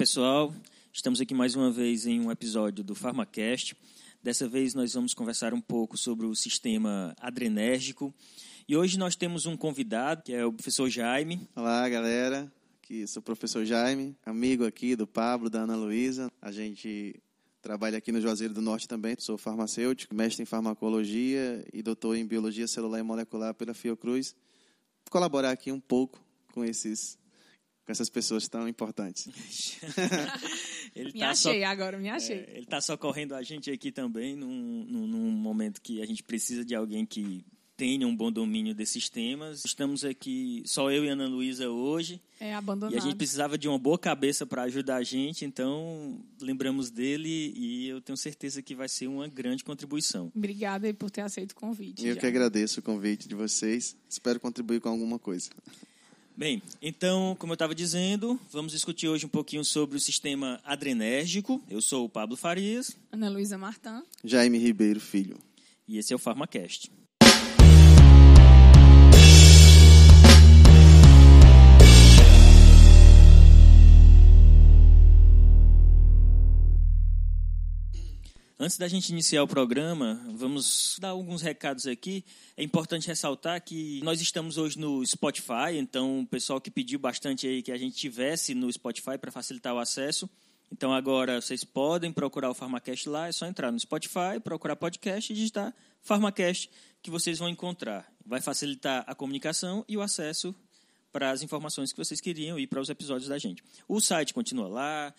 pessoal. Estamos aqui mais uma vez em um episódio do PharmaCast. Dessa vez nós vamos conversar um pouco sobre o sistema adrenérgico. E hoje nós temos um convidado, que é o professor Jaime. Olá, galera. Aqui sou o professor Jaime, amigo aqui do Pablo, da Ana Luísa. A gente trabalha aqui no Juazeiro do Norte também. Sou farmacêutico, mestre em farmacologia e doutor em biologia celular e molecular pela Fiocruz. Vou colaborar aqui um pouco com esses com essas pessoas tão importantes. me tá achei só, agora, me achei. É, ele está socorrendo a gente aqui também num, num, num momento que a gente precisa de alguém que tenha um bom domínio desses temas. Estamos aqui, só eu e Ana Luísa hoje. É, abandonado. E a gente precisava de uma boa cabeça para ajudar a gente, então lembramos dele e eu tenho certeza que vai ser uma grande contribuição. Obrigada aí por ter aceito o convite. Eu já. que agradeço o convite de vocês. Espero contribuir com alguma coisa. Bem, então, como eu estava dizendo, vamos discutir hoje um pouquinho sobre o sistema adrenérgico. Eu sou o Pablo Farias. Ana Luísa Martã. Jaime Ribeiro Filho. E esse é o PharmaCast. Antes da gente iniciar o programa, vamos dar alguns recados aqui. É importante ressaltar que nós estamos hoje no Spotify, então o pessoal que pediu bastante aí que a gente tivesse no Spotify para facilitar o acesso. Então agora vocês podem procurar o Pharmacast lá, é só entrar no Spotify, procurar podcast e digitar Pharmacast que vocês vão encontrar. Vai facilitar a comunicação e o acesso para as informações que vocês queriam e para os episódios da gente. O site continua lá,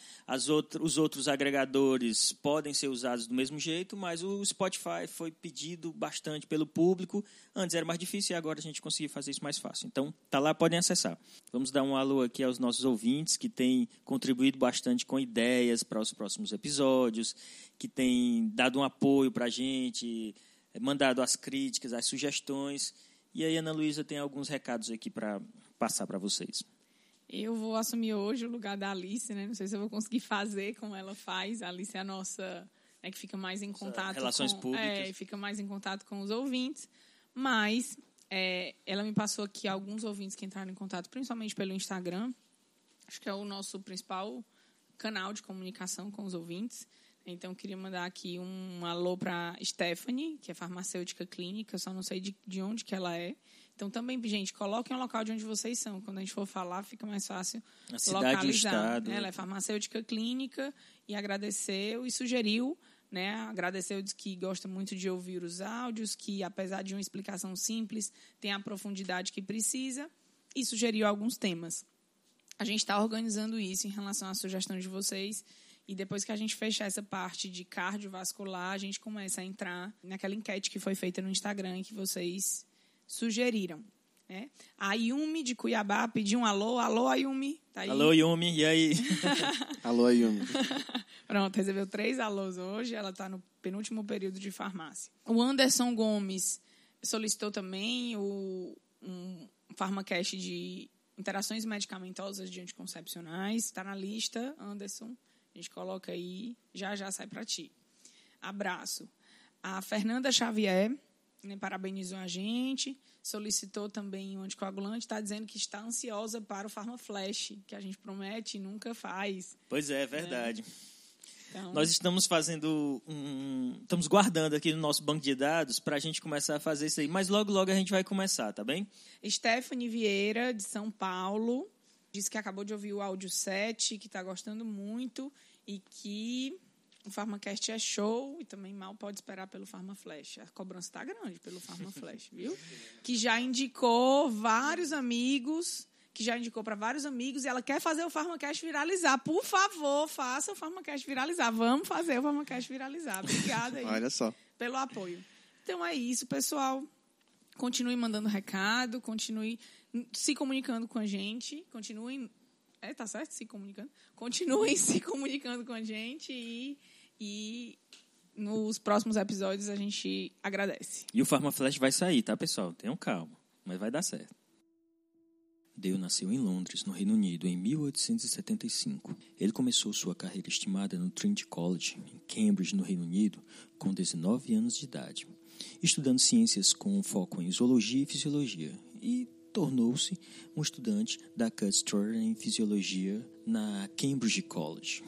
outro, os outros agregadores podem ser usados do mesmo jeito, mas o Spotify foi pedido bastante pelo público. Antes era mais difícil e agora a gente conseguiu fazer isso mais fácil. Então, tá lá, podem acessar. Vamos dar um alô aqui aos nossos ouvintes que têm contribuído bastante com ideias para os próximos episódios, que têm dado um apoio para a gente, mandado as críticas, as sugestões. E aí, Ana Luísa tem alguns recados aqui para passar para vocês. Eu vou assumir hoje o lugar da Alice, né? Não sei se eu vou conseguir fazer como ela faz. A Alice é a nossa, né, que fica mais em contato relações com, públicas, é, fica mais em contato com os ouvintes. Mas é, ela me passou aqui alguns ouvintes que entraram em contato, principalmente pelo Instagram. Acho que é o nosso principal canal de comunicação com os ouvintes. Então, queria mandar aqui um alô para Stephanie, que é farmacêutica clínica, só não sei de, de onde que ela é. Então, também, gente, coloquem o local de onde vocês são. Quando a gente for falar, fica mais fácil a cidade localizar. estado. Ela é farmacêutica clínica e agradeceu e sugeriu, né? Agradeceu, diz que gosta muito de ouvir os áudios, que apesar de uma explicação simples, tem a profundidade que precisa e sugeriu alguns temas. A gente está organizando isso em relação à sugestão de vocês. E depois que a gente fechar essa parte de cardiovascular, a gente começa a entrar naquela enquete que foi feita no Instagram que vocês sugeriram. Né? A Yumi de Cuiabá pediu um alô. Alô, Ayumi. Tá aí? Alô, Yumi. E aí? alô, Ayumi. Pronto, recebeu três alôs hoje. Ela está no penúltimo período de farmácia. O Anderson Gomes solicitou também o, um farmacast de interações medicamentosas de anticoncepcionais. Está na lista, Anderson. A gente coloca aí, já já sai para ti. Abraço. A Fernanda Xavier né, parabenizou a gente, solicitou também um anticoagulante, está dizendo que está ansiosa para o Farmaflash, que a gente promete e nunca faz. Pois é, é verdade. Né? Então... Nós estamos fazendo um. Estamos guardando aqui no nosso banco de dados para a gente começar a fazer isso aí. Mas logo, logo a gente vai começar, tá bem? Stephanie Vieira, de São Paulo, disse que acabou de ouvir o áudio 7, que está gostando muito e que o PharmaCast é show e também mal pode esperar pelo PharmaFlash. A cobrança está grande pelo PharmaFlash, viu? Que já indicou vários amigos, que já indicou para vários amigos e ela quer fazer o PharmaCast viralizar. Por favor, faça o PharmaCast viralizar. Vamos fazer o PharmaCast viralizar. Obrigada aí Olha só. pelo apoio. Então é isso, pessoal. Continue mandando recado, continue se comunicando com a gente, continuem é, tá certo? Se comunicando. Continuem se comunicando com a gente e, e nos próximos episódios a gente agradece. E o PharmaFlash vai sair, tá, pessoal? Tenham calma, mas vai dar certo. Dale nasceu em Londres, no Reino Unido, em 1875. Ele começou sua carreira estimada no Trinity College, em Cambridge, no Reino Unido, com 19 anos de idade, estudando ciências com foco em zoologia e fisiologia, e tornou-se um estudante da Custer em Fisiologia na Cambridge College.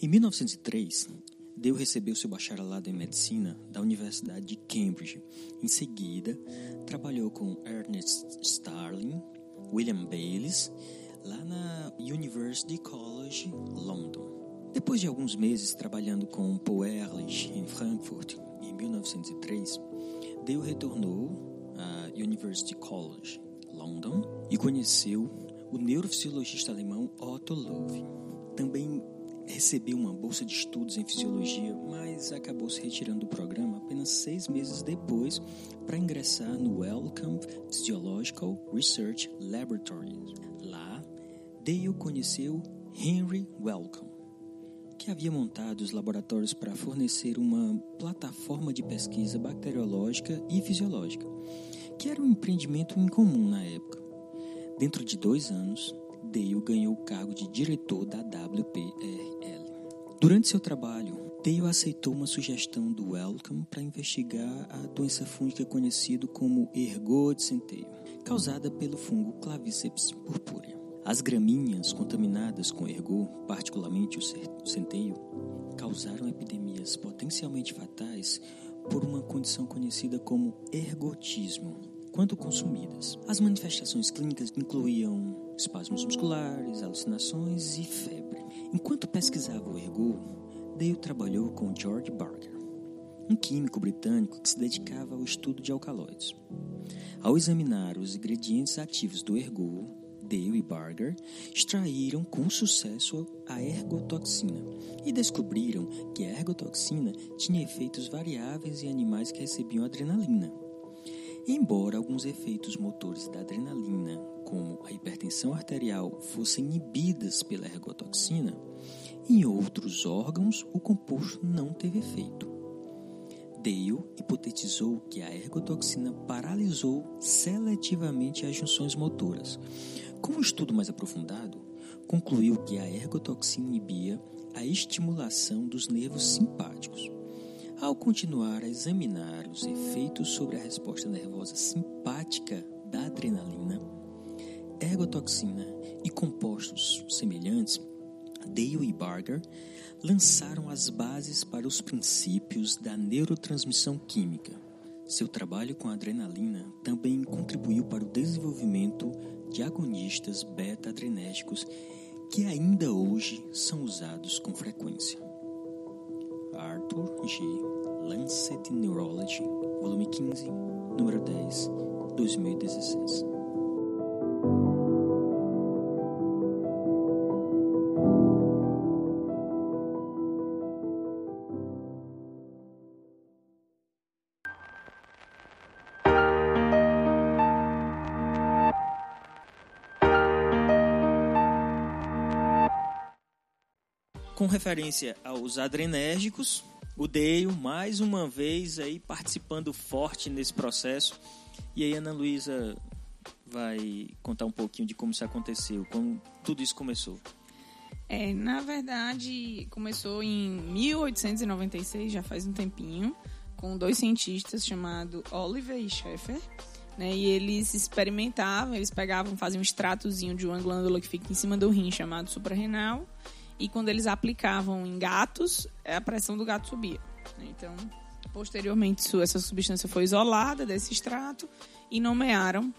Em 1903, Dale recebeu seu bacharelado em Medicina da Universidade de Cambridge. Em seguida, trabalhou com Ernest Starling, William Bayliss, lá na University College, London. Depois de alguns meses trabalhando com Paul Ehrlich em Frankfurt, em 1903, Dale retornou University College, London, e conheceu o neurofisiologista alemão Otto Loew. Também recebeu uma bolsa de estudos em fisiologia, mas acabou se retirando do programa apenas seis meses depois para ingressar no Wellcome Physiological Research Laboratory. Lá, Dale conheceu Henry Wellcome, que havia montado os laboratórios para fornecer uma plataforma de pesquisa bacteriológica e fisiológica, que era um empreendimento incomum na época. Dentro de dois anos, Dale ganhou o cargo de diretor da WPRL. Durante seu trabalho, Dale aceitou uma sugestão do Wellcome para investigar a doença fúngica conhecida como ergot de centeio, causada pelo fungo Claviceps purpurea. As gramíneas contaminadas com ergot, particularmente o centeio, causaram epidemias potencialmente fatais por uma condição conhecida como ergotismo, quando consumidas. As manifestações clínicas incluíam espasmos musculares, alucinações e febre. Enquanto pesquisava o ergot, Dale trabalhou com George Barker, um químico britânico que se dedicava ao estudo de alcaloides. Ao examinar os ingredientes ativos do ergot, Dale e Barger extraíram com sucesso a ergotoxina e descobriram que a ergotoxina tinha efeitos variáveis em animais que recebiam adrenalina. Embora alguns efeitos motores da adrenalina, como a hipertensão arterial, fossem inibidas pela ergotoxina, em outros órgãos o composto não teve efeito. Dale hipotetizou que a ergotoxina paralisou seletivamente as junções motoras. Com um estudo mais aprofundado, concluiu que a ergotoxina inibia a estimulação dos nervos simpáticos. Ao continuar a examinar os efeitos sobre a resposta nervosa simpática da adrenalina, ergotoxina e compostos semelhantes, Dale e Barger lançaram as bases para os princípios da neurotransmissão química. Seu trabalho com adrenalina também contribuiu para o desenvolvimento de agonistas beta-adrenérgicos que ainda hoje são usados com frequência. Arthur G. Lancet Neurology, volume 15, número 10, 2016. Com referência aos adrenérgicos, o Dale, mais uma vez, aí participando forte nesse processo. E aí, Ana Luísa vai contar um pouquinho de como isso aconteceu, como tudo isso começou. É, na verdade, começou em 1896, já faz um tempinho, com dois cientistas chamados Oliver e Schaeffer. Né, e eles experimentavam, eles pegavam, faziam um extratozinho de uma glândula que fica em cima do rim, chamado suprarrenal, e quando eles aplicavam em gatos, a pressão do gato subia. Então, posteriormente, essa substância foi isolada desse extrato e nomearam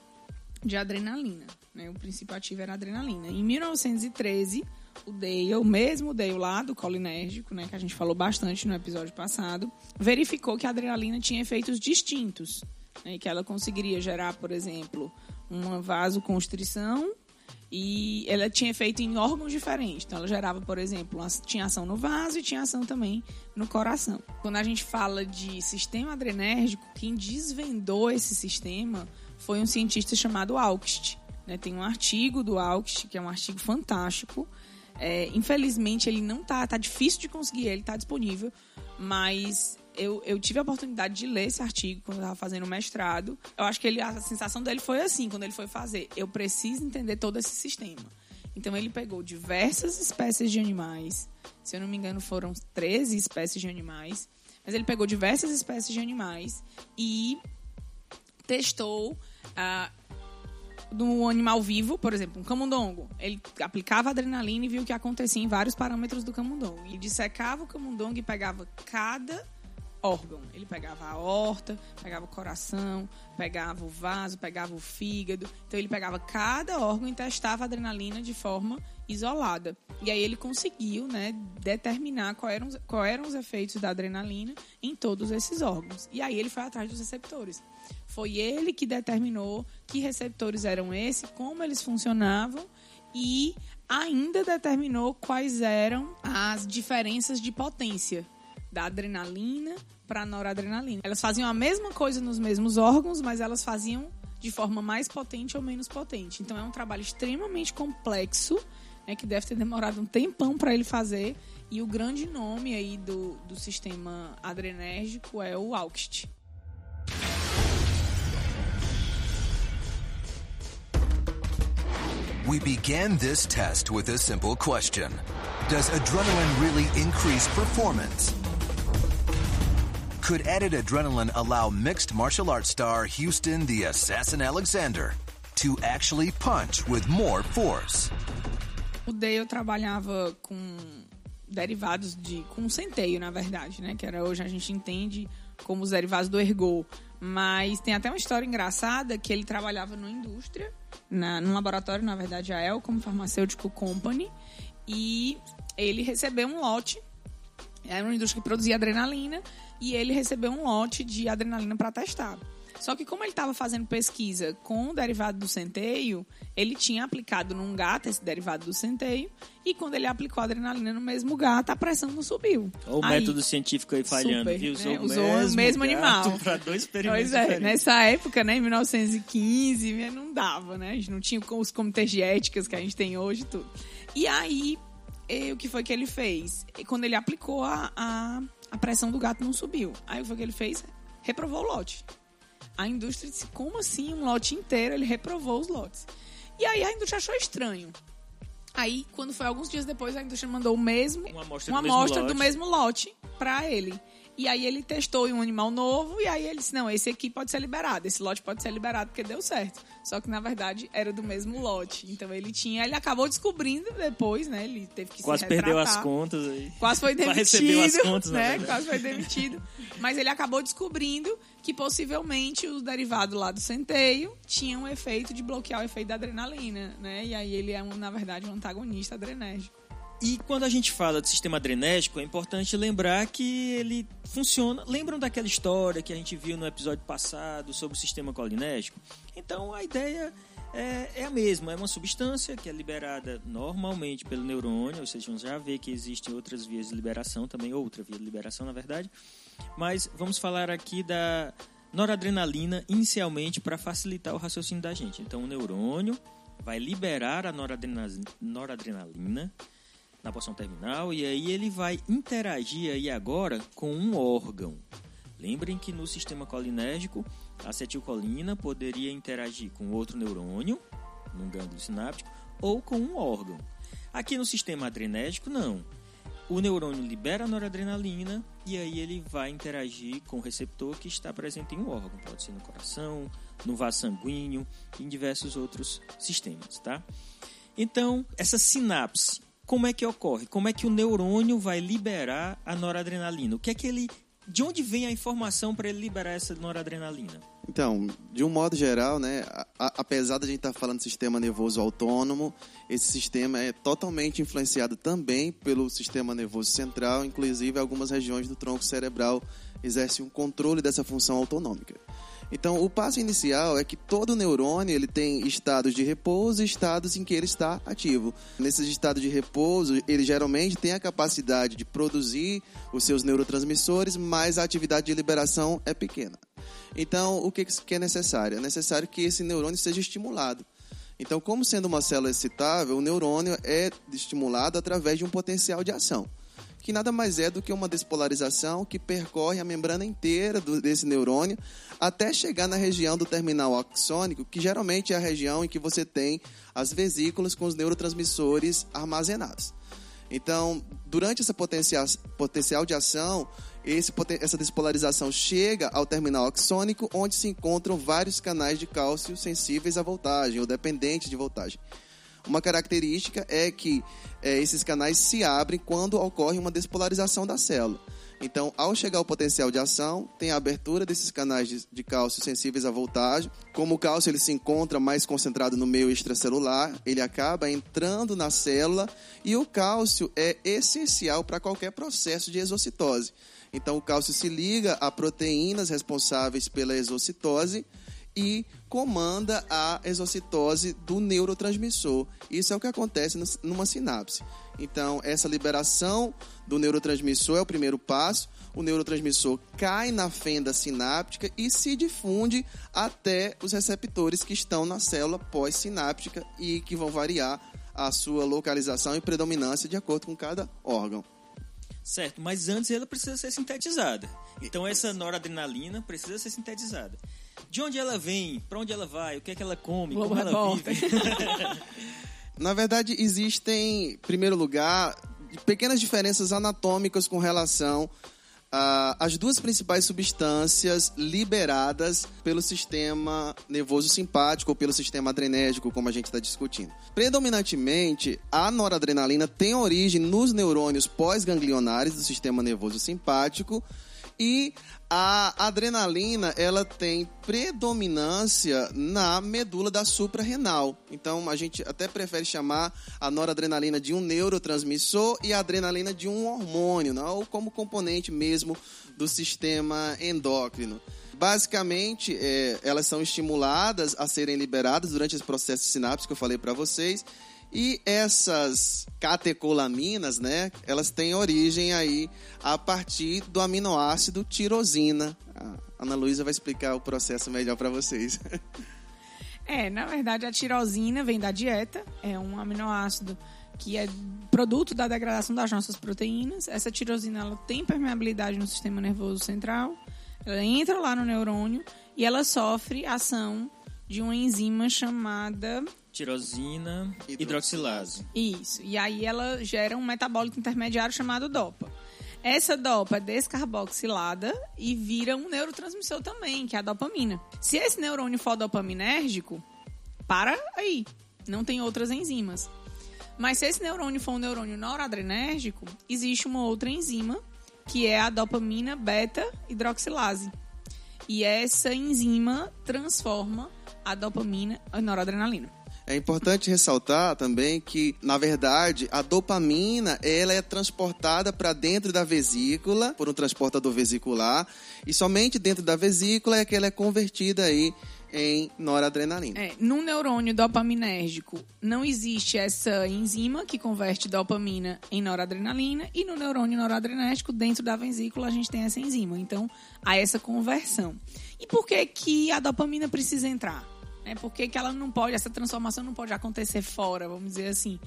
de adrenalina. Né? O princípio ativo era adrenalina. Em 1913, o Dale, o mesmo Dale lá do colinérgico, né, que a gente falou bastante no episódio passado, verificou que a adrenalina tinha efeitos distintos. Né, que ela conseguiria gerar, por exemplo, uma vasoconstrição e ela tinha efeito em órgãos diferentes. Então, ela gerava, por exemplo, tinha ação no vaso e tinha ação também no coração. Quando a gente fala de sistema adrenérgico, quem desvendou esse sistema foi um cientista chamado Augst. Né? Tem um artigo do Augst, que é um artigo fantástico. É, infelizmente, ele não tá, tá difícil de conseguir, ele tá disponível, mas eu, eu tive a oportunidade de ler esse artigo quando eu estava fazendo o mestrado. Eu acho que ele, a sensação dele foi assim, quando ele foi fazer. Eu preciso entender todo esse sistema. Então, ele pegou diversas espécies de animais. Se eu não me engano, foram 13 espécies de animais. Mas ele pegou diversas espécies de animais e testou ah, do animal vivo, por exemplo, um camundongo. Ele aplicava adrenalina e viu o que acontecia em vários parâmetros do camundongo. Ele dissecava o camundongo e pegava cada órgão. Ele pegava a horta, pegava o coração, pegava o vaso, pegava o fígado. Então ele pegava cada órgão e testava a adrenalina de forma isolada. E aí ele conseguiu né, determinar quais eram, qual eram os efeitos da adrenalina em todos esses órgãos. E aí ele foi atrás dos receptores. Foi ele que determinou que receptores eram esses, como eles funcionavam e ainda determinou quais eram as diferenças de potência da adrenalina para noradrenalina. Elas faziam a mesma coisa nos mesmos órgãos, mas elas faziam de forma mais potente ou menos potente. Então é um trabalho extremamente complexo, né, que deve ter demorado um tempão para ele fazer. E o grande nome aí do, do sistema adrenérgico é o AUXT. We began this test with a simple question. Does adrenaline really increase performance? Could added adrenaline allow mixed martial arts star Houston the Assassin Alexander to actually punch with more force? O Day eu trabalhava com derivados de com centeio, na verdade, né, que era hoje a gente entende como os derivados do ergo, mas tem até uma história engraçada que ele trabalhava numa indústria, na, num laboratório, na verdade, a El, como farmacêutico company, e ele recebeu um lote, era uma indústria que produzia adrenalina, e ele recebeu um lote de adrenalina para testar. Só que como ele estava fazendo pesquisa com o derivado do centeio, ele tinha aplicado num gato esse derivado do centeio e quando ele aplicou a adrenalina no mesmo gato, a pressão não subiu. Olha o Aí- método científico aí falhando, Super, viu? né? Usou o mesmo animal. Para dois experimentos Pois é, diferentes. nessa época, né, em 1915, né, não dava, né? A gente não tinha os comitês de éticas que a gente tem hoje e tudo. E aí, eh, o que foi que ele fez? E Quando ele aplicou a, a, a pressão do gato não subiu. Aí o que ele fez? Reprovou o lote. A indústria disse, como assim? Um lote inteiro, ele reprovou os lotes. E aí a indústria achou estranho. Aí, quando foi alguns dias depois, a indústria mandou o mesmo, Uma amostra uma do mesmo amostra do lote. mesmo lote para ele. E aí ele testou em um animal novo e aí ele disse, não, esse aqui pode ser liberado, esse lote pode ser liberado porque deu certo. Só que, na verdade, era do mesmo lote. Então ele tinha, ele acabou descobrindo depois, né? Ele teve que Quase se perdeu as contas aí. Quase foi demitido, recebeu as contas, né? Quase foi demitido. Mas ele acabou descobrindo que possivelmente o derivado lá do centeio tinha um efeito de bloquear o efeito da adrenalina, né? E aí ele é, um, na verdade, um antagonista adrenérgico. E quando a gente fala de sistema adrenérgico, é importante lembrar que ele funciona. Lembram daquela história que a gente viu no episódio passado sobre o sistema colinérgico? Então a ideia é, é a mesma, é uma substância que é liberada normalmente pelo neurônio, ou seja, vamos já ver que existem outras vias de liberação também, outra via de liberação na verdade. Mas vamos falar aqui da noradrenalina inicialmente para facilitar o raciocínio da gente. Então o neurônio vai liberar a noradrena- noradrenalina na porção terminal e aí ele vai interagir aí agora com um órgão. Lembrem que no sistema colinérgico, a acetilcolina poderia interagir com outro neurônio, num gânglio sináptico, ou com um órgão. Aqui no sistema adrenérgico, não. O neurônio libera a noradrenalina e aí ele vai interagir com o receptor que está presente em um órgão. Pode ser no coração, no vaso sanguíneo em diversos outros sistemas, tá? Então, essa sinapse, como é que ocorre? Como é que o neurônio vai liberar a noradrenalina? O que é que ele de onde vem a informação para ele liberar essa noradrenalina? Então, de um modo geral, né, a- a- gente estar falando de sistema nervoso autônomo, esse sistema é totalmente influenciado também pelo sistema nervoso central, inclusive algumas regiões do tronco cerebral exercem um controle dessa função autonômica. Então, o passo inicial é que todo neurônio ele tem estados de repouso e estados em que ele está ativo. Nesses estados de repouso, ele geralmente tem a capacidade de produzir os seus neurotransmissores, mas a atividade de liberação é pequena. Então, o que que é necessário? É necessário que esse neurônio seja estimulado. Então, como sendo uma célula excitável, o neurônio é estimulado através de um potencial de ação, que nada mais é do que uma despolarização que percorre a membrana inteira do- desse neurônio até chegar na região do terminal axônico, que geralmente é a região em que você tem as vesículas com os neurotransmissores armazenados. Então, durante essa potencial, potencial de ação, esse, essa despolarização chega ao terminal axônico, onde se encontram vários canais de cálcio sensíveis à voltagem ou dependentes de voltagem. Uma característica é que é, esses canais se abrem quando ocorre uma despolarização da célula. Então, ao chegar ao potencial de ação, tem a abertura desses canais de, de, cálcio sensíveis à voltagem. Como o cálcio ele se encontra mais concentrado no meio extracelular, ele acaba entrando na célula e o cálcio é essencial para qualquer processo de exocitose. Então, o cálcio se liga a proteínas responsáveis pela exocitose e comanda a exocitose do neurotransmissor. Isso é o que acontece numa sinapse. Então, essa liberação do neurotransmissor é o primeiro passo. O neurotransmissor cai na fenda sináptica e se difunde até os receptores que estão na célula pós-sináptica e que vão variar a sua localização e predominância de acordo com cada órgão. Certo, mas antes ela precisa ser sintetizada. Então essa noradrenalina precisa ser sintetizada. De onde ela vem? Para onde ela vai? O que é que ela come? Boa como ela vive? Na verdade, existem, em primeiro lugar, pequenas diferenças anatômicas com relação às duas principais substâncias liberadas pelo sistema nervoso simpático ou pelo sistema adrenérgico, como a gente está discutindo. Predominantemente, a noradrenalina tem origem nos neurônios pós-ganglionares do sistema nervoso simpático e a adrenalina, ela tem predominância na medula da suprarrenal. Então, a gente até prefere chamar a noradrenalina de um neurotransmissor e a adrenalina de um hormônio, não? ou como componente mesmo do sistema endócrino. Basicamente, é, elas são estimuladas a serem liberadas durante esse processo de sinapse que eu falei para vocês e essas catecolaminas, né, elas têm origem aí a partir do aminoácido tirosina. A Ana Luísa vai explicar o processo melhor para vocês. É, na verdade a tirosina vem da dieta, é um aminoácido que é produto da degradação das nossas proteínas. Essa tirosina ela tem permeabilidade no sistema nervoso central, ela entra lá no neurônio e ela sofre ação de uma enzima chamada tirosina hidroxilase. Isso. E aí ela gera um metabólito intermediário chamado DOPA. Essa DOPA é descarboxilada e vira um neurotransmissor também, que é a dopamina. Se esse neurônio for dopaminérgico, para aí. Não tem outras enzimas. Mas se esse neurônio for um neurônio noradrenérgico, existe uma outra enzima, que é a dopamina beta-hidroxilase. E essa enzima transforma a dopamina em noradrenalina. É importante ressaltar também que, na verdade, a dopamina ela é transportada para dentro da vesícula por um transportador vesicular e somente dentro da vesícula é que ela é convertida aí em noradrenalina. É, no neurônio dopaminérgico não existe essa enzima que converte dopamina em noradrenalina e no neurônio noradrenérgico dentro da vesícula a gente tem essa enzima. Então há essa conversão. E por que que a dopamina precisa entrar? Né? Por que, que ela não pode, essa transformação não pode acontecer fora, vamos dizer assim?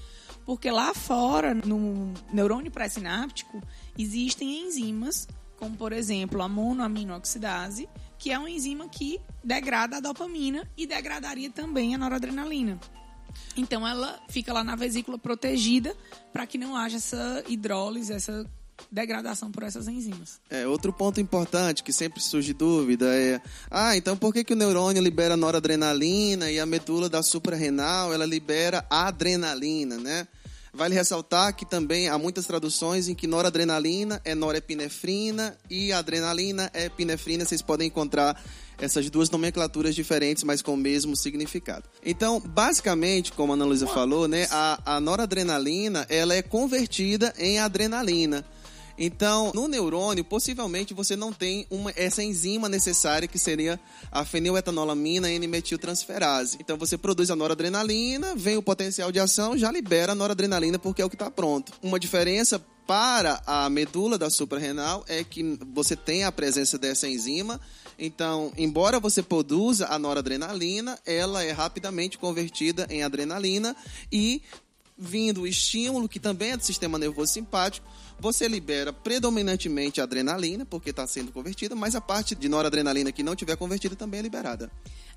Porque lá fora, no neurônio pré-sináptico, existem enzimas, como por exemplo a monoaminoxidase, que é uma enzima que degrada a dopamina e degradaria também a noradrenalina. Então ela fica lá na vesícula protegida para que não haja essa hidrólise, essa degradação por essas enzimas. É, outro ponto importante que sempre surge dúvida é: ah, então por que, que o neurônio libera noradrenalina e a medula da suprarrenal ela libera adrenalina, né? Vale ressaltar que também há muitas traduções em que noradrenalina é norepinefrina e adrenalina é epinefrina. Vocês podem encontrar essas duas nomenclaturas diferentes, mas com o mesmo significado. Então, basicamente, como a Ana Luísa falou, né, a, a noradrenalina ela é convertida em adrenalina. Então, no neurônio, possivelmente você não tem uma, essa enzima necessária que seria a feniletanolamina N-metiltransferase. Então, você produz a noradrenalina, vem o potencial de ação, já libera a noradrenalina porque é o que está pronto. Uma diferença para a medula da suprarrenal é que você tem a presença dessa enzima. Então, embora você produza a noradrenalina, ela é rapidamente convertida em adrenalina e vindo o estímulo, que também é do sistema nervoso simpático, você libera predominantemente adrenalina, porque está sendo convertida, mas a parte de noradrenalina que não tiver convertida também é liberada.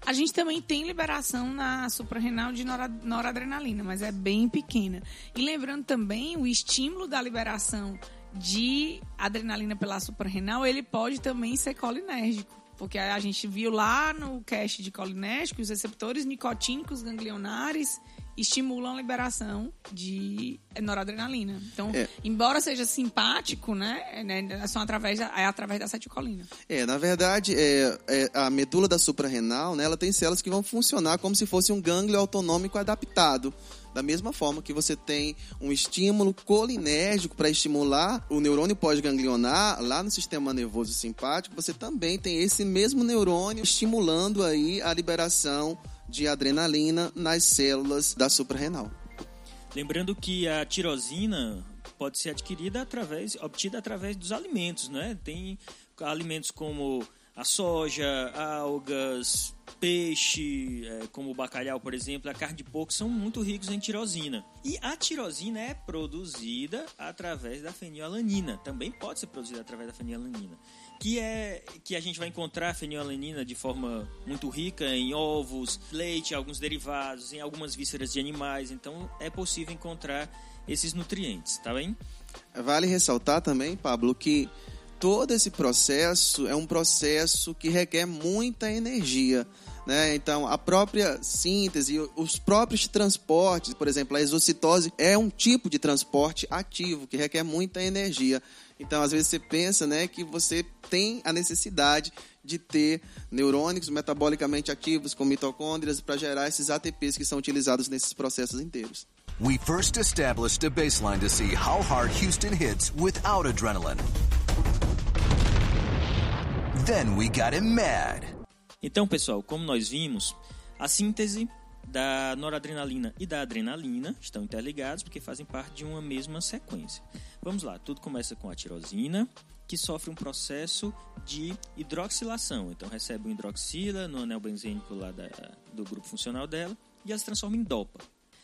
A gente também tem liberação na suprarrenal de noradrenalina, mas é bem pequena. E lembrando também o estímulo da liberação de adrenalina pela suprarrenal, ele pode também ser colinérgico. Porque a gente viu lá no cast de colinérgico os receptores nicotínicos ganglionares estimulam a liberação de noradrenalina. Então, é. embora seja simpático, né, é, são através da, é através da acetilcolina. É, na verdade, é, é, a medula da suprarrenal, né, ela tem células que vão funcionar como se fosse um gânglio autonômico adaptado. Da mesma forma que você tem um estímulo colinérgico para estimular o neurônio pós-ganglionar lá no sistema nervoso simpático, você também tem esse mesmo neurônio estimulando aí a liberação de adrenalina nas células da suprarrenal. Lembrando que a tirosina pode ser adquirida através, obtida através dos alimentos, né? Tem alimentos como a soja, algas, peixe, é, como o bacalhau, por exemplo, a carne de porco, são muito ricos em tirosina. E a tirosina é produzida através da fenilalanina. Também pode ser produzida através da fenilalanina. Que é que a gente vai encontrar a fenilalanina de forma muito rica em ovos, leite, alguns derivados, em algumas vísceras de animais. Então é possível encontrar esses nutrientes, tá bem? Vale ressaltar também, Pablo, que todo esse processo é um processo que requer muita energia. Né? Então, a própria síntese, os próprios transportes, por exemplo, a exocitose é um tipo de transporte ativo que requer muita energia. Então, às vezes você pensa, né, que você tem a necessidade de ter neurônicos metabolicamente ativos com mitocôndrias para gerar esses ATPs que são utilizados nesses processos inteiros. We first established a baseline to see how hard Houston hits without adrenaline. Then we got him mad. Então, pessoal, como nós vimos, a síntese da noradrenalina e da adrenalina estão interligados porque fazem parte de uma mesma sequência. Vamos lá, tudo começa com a tirosina, que sofre um processo de hidroxilação. Então recebe um hidroxila no anel benzênico lá da, do grupo funcional dela e ela se transforma em dopa.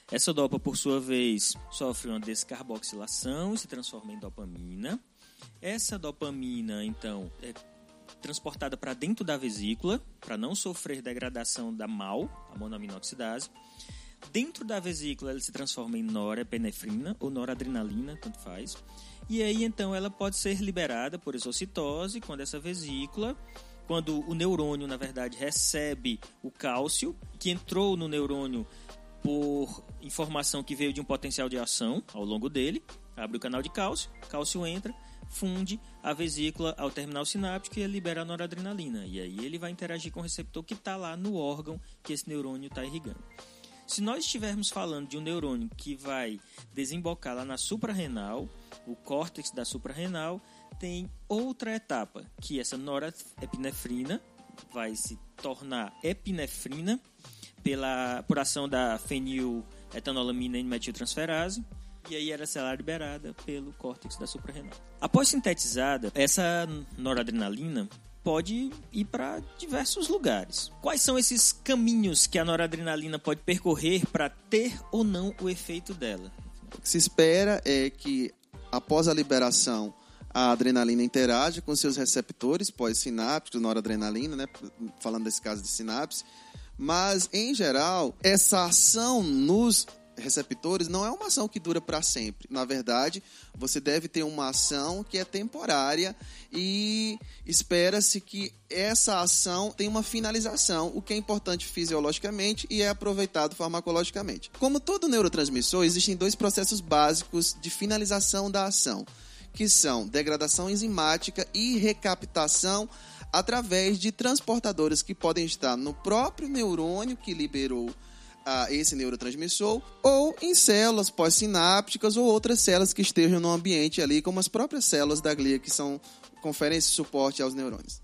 Essa dopa, por sua vez, sofre uma descarboxilação e se transforma em dopamina. Essa dopamina, então, é transportada para dentro da vesícula, para não sofrer degradação da MAL, a monoaminoxidase. Dentro da vesícula, ela se transforma em norepinefrina ou noradrenalina, tanto faz. E aí, então, ela pode ser liberada por exocitose, quando essa vesícula, quando o neurônio, na verdade, recebe o cálcio, que entrou no neurônio por informação que veio de um potencial de ação ao longo dele, abre o canal de cálcio, cálcio entra, funde a vesícula ao terminal sináptico e libera a noradrenalina. E aí ele vai interagir com o receptor que está lá no órgão que esse neurônio está irrigando. Se nós estivermos falando de um neurônio que vai desembocar lá na suprarrenal, o córtex da suprarrenal, tem outra etapa, que essa norepinefrina vai se tornar epinefrina pela, por ação da feniletanolamina e metiltransferase e aí era celular liberada pelo córtex da suprarrenal. Após sintetizada, essa noradrenalina pode ir para diversos lugares. Quais são esses caminhos que a noradrenalina pode percorrer para ter ou não o efeito dela? O que se espera é que após a liberação a adrenalina interage com seus receptores pós-sinápticos, noradrenalina, né? falando desse caso de sinapse, mas em geral, essa ação nos receptores não é uma ação que dura para sempre. Na verdade, você deve ter uma ação que é temporária e espera-se que essa ação tenha uma finalização, o que é importante fisiologicamente e é aproveitado farmacologicamente. Como todo neurotransmissor, existem dois processos básicos de finalização da ação, que são degradação enzimática e recaptação através de transportadores que podem estar no próprio neurônio que liberou a esse neurotransmissor ou em células pós-sinápticas ou outras células que estejam no ambiente ali, como as próprias células da glia que são conferem esse suporte aos neurônios.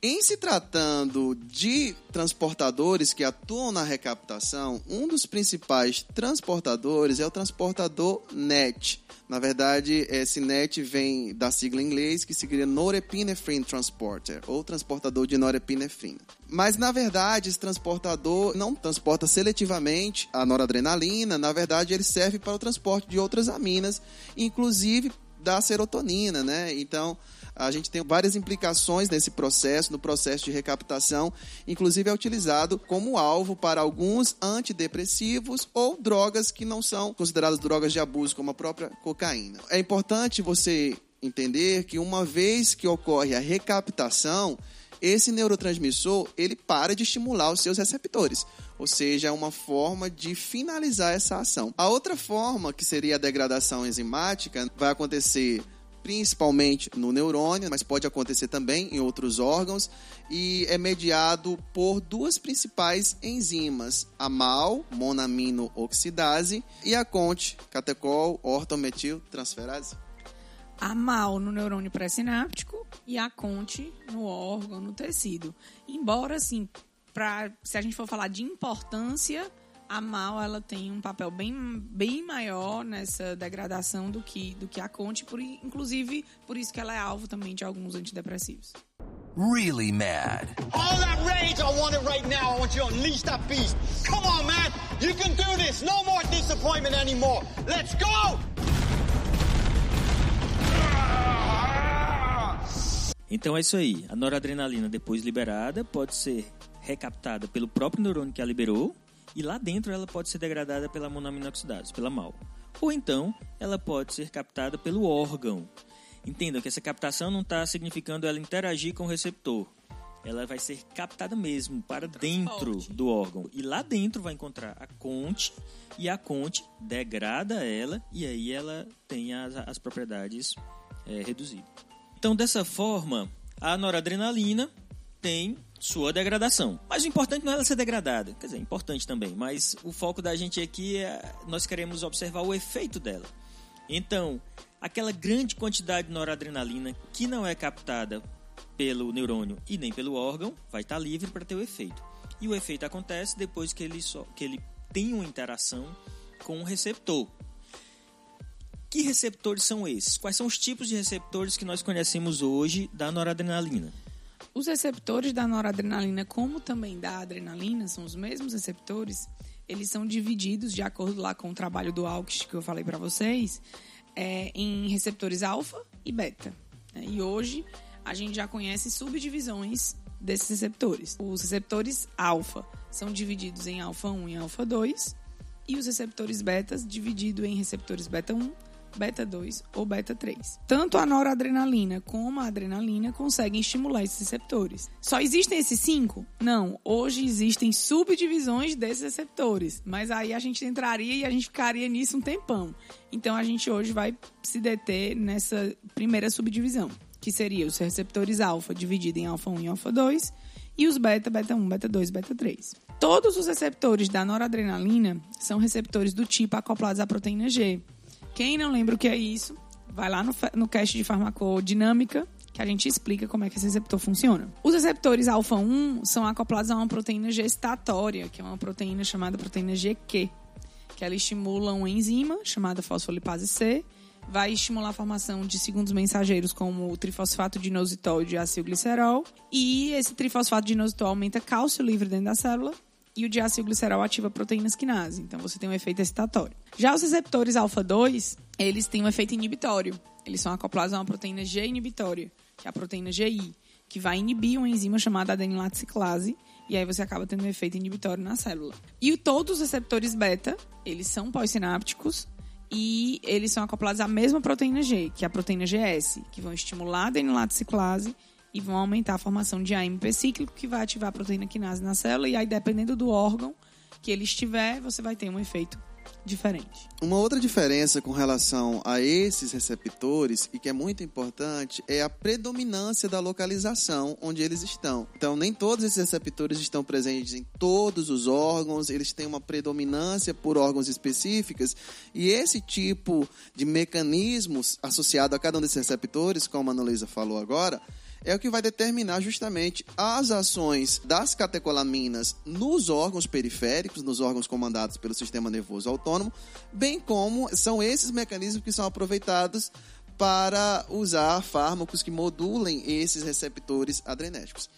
Em se tratando de transportadores que atuam na recaptação, um dos principais transportadores é o transportador NET. Na verdade, esse NET vem da sigla em inglês que significa Norepinephrine Transporter, ou transportador de norepinefrina. Mas, na verdade, esse transportador não transporta seletivamente a noradrenalina, na verdade, ele serve para o transporte de outras aminas, inclusive da serotonina, né? Então, a gente tem várias implicações nesse processo, no processo de recaptação, inclusive é utilizado como alvo para alguns antidepressivos ou drogas que não são consideradas drogas de abuso, como a própria cocaína. É importante você entender que uma vez que ocorre a recaptação, esse neurotransmissor ele para de estimular os seus receptores, ou seja, é uma forma de finalizar essa ação. A outra forma, que seria a degradação enzimática, vai acontecer principalmente no neurônio, mas pode acontecer também em outros órgãos e é mediado por duas principais enzimas, a MAL, monamino oxidase, e a CONT, catecol ortometil transferase. A MAL no neurônio pré-sináptico e a CONT no órgão, no tecido. Embora, assim, pra, se a gente for falar de importância, a MAL ela tem um papel bem, bem maior nessa degradação do que, do que a Conte, por, inclusive por isso que ela é alvo também de alguns antidepressivos. Really mad. All that rage, I want it right now. I want you to unleash that beast. Come on, man. You can do this. No more disappointment anymore. Let's go! Então é isso aí. A noradrenalina, depois liberada, pode ser recaptada pelo próprio neurônio que a liberou e lá dentro ela pode ser degradada pela monoaminoxidase, pela MAL. Ou então ela pode ser captada pelo órgão. Entendam que essa captação não está significando ela interagir com o receptor. Ela vai ser captada mesmo para dentro do órgão. E lá dentro vai encontrar a conte e a conte degrada ela e aí ela tem as, as propriedades é, reduzidas. Então, dessa forma, a noradrenalina tem sua degradação. Mas o importante não é ela ser degradada, quer dizer, é importante também, mas o foco da gente aqui é nós queremos observar o efeito dela. Então, aquela grande quantidade de noradrenalina que não é captada pelo neurônio e nem pelo órgão vai estar livre para ter o efeito. E o efeito acontece depois que ele, só, que ele tem uma interação com o receptor. Que receptores são esses? Quais são os tipos de receptores que nós conhecemos hoje da noradrenalina? Os receptores da noradrenalina, como também da adrenalina, são os mesmos receptores. Eles são divididos, de acordo lá com o trabalho do Alkist que eu falei para vocês, é, em receptores alfa e beta. Né? E hoje a gente já conhece subdivisões desses receptores. Os receptores alfa são divididos em alfa 1 e alfa 2, e os receptores betas divididos em receptores beta 1 beta 2 ou beta 3. Tanto a noradrenalina como a adrenalina conseguem estimular esses receptores. Só existem esses cinco? Não. Hoje existem subdivisões desses receptores, mas aí a gente entraria e a gente ficaria nisso um tempão. Então a gente hoje vai se deter nessa primeira subdivisão, que seria os receptores alfa divididos em alfa 1 e alfa 2 e os beta, beta 1, beta 2, beta 3. Todos os receptores da noradrenalina são receptores do tipo acoplados à proteína G, quem não lembra o que é isso, vai lá no, no cast de farmacodinâmica que a gente explica como é que esse receptor funciona. Os receptores alfa-1 são acoplados a uma proteína gestatória, que é uma proteína chamada proteína GQ, que ela estimula uma enzima chamada fosfolipase C, vai estimular a formação de segundos mensageiros como o trifosfato de inositol e acilglicerol, e esse trifosfato de inositol aumenta cálcio livre dentro da célula e o diacilglicerol ativa proteínas quinase. Então você tem um efeito excitatório. Já os receptores alfa-2, eles têm um efeito inibitório. Eles são acoplados a uma proteína G inibitória, que é a proteína GI, que vai inibir uma enzima chamada adenilato ciclase, e aí você acaba tendo um efeito inibitório na célula. E todos os receptores beta, eles são pós-sinápticos e eles são acoplados à mesma proteína G, que é a proteína GS, que vão estimular a adenilato ciclase e vão aumentar a formação de AMP cíclico, que vai ativar a proteína quinase na célula, e aí, dependendo do órgão que ele estiver, você vai ter um efeito diferente. Uma outra diferença com relação a esses receptores, e que é muito importante, é a predominância da localização onde eles estão. Então, nem todos esses receptores estão presentes em todos os órgãos, eles têm uma predominância por órgãos específicos, e esse tipo de mecanismos associado a cada um desses receptores, como a Ana Luísa falou agora, é o que vai determinar justamente as ações das catecolaminas nos órgãos periféricos, nos órgãos comandados pelo sistema nervoso autônomo, bem como são esses mecanismos que são aproveitados para usar fármacos que modulem esses receptores adrenérgicos.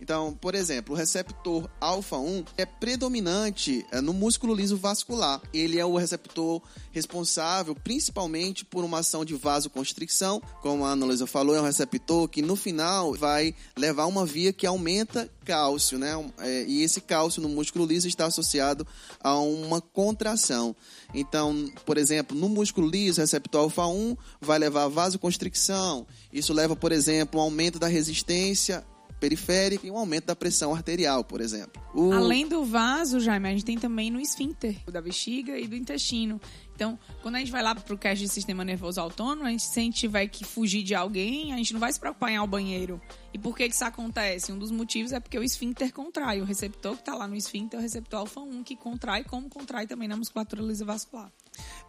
Então, por exemplo, o receptor alfa-1 é predominante é, no músculo liso vascular. Ele é o receptor responsável principalmente por uma ação de vasoconstricção, como a Ana falou, é um receptor que no final vai levar uma via que aumenta cálcio, né? É, e esse cálcio no músculo liso está associado a uma contração. Então, por exemplo, no músculo liso, o receptor alfa-1 vai levar a vasoconstricção. Isso leva, por exemplo, um aumento da resistência periférica e um aumento da pressão arterial, por exemplo. O... Além do vaso, Jaime, a gente tem também no esfíncter da bexiga e do intestino. Então, quando a gente vai lá para o cast de sistema nervoso autônomo, a gente, se a gente tiver que fugir de alguém, a gente não vai se preocupar em ir ao banheiro. E por que, que isso acontece? Um dos motivos é porque o esfíncter contrai. O receptor que está lá no esfíncter é o receptor alfa-1, que contrai, como contrai também na musculatura lisa vascular.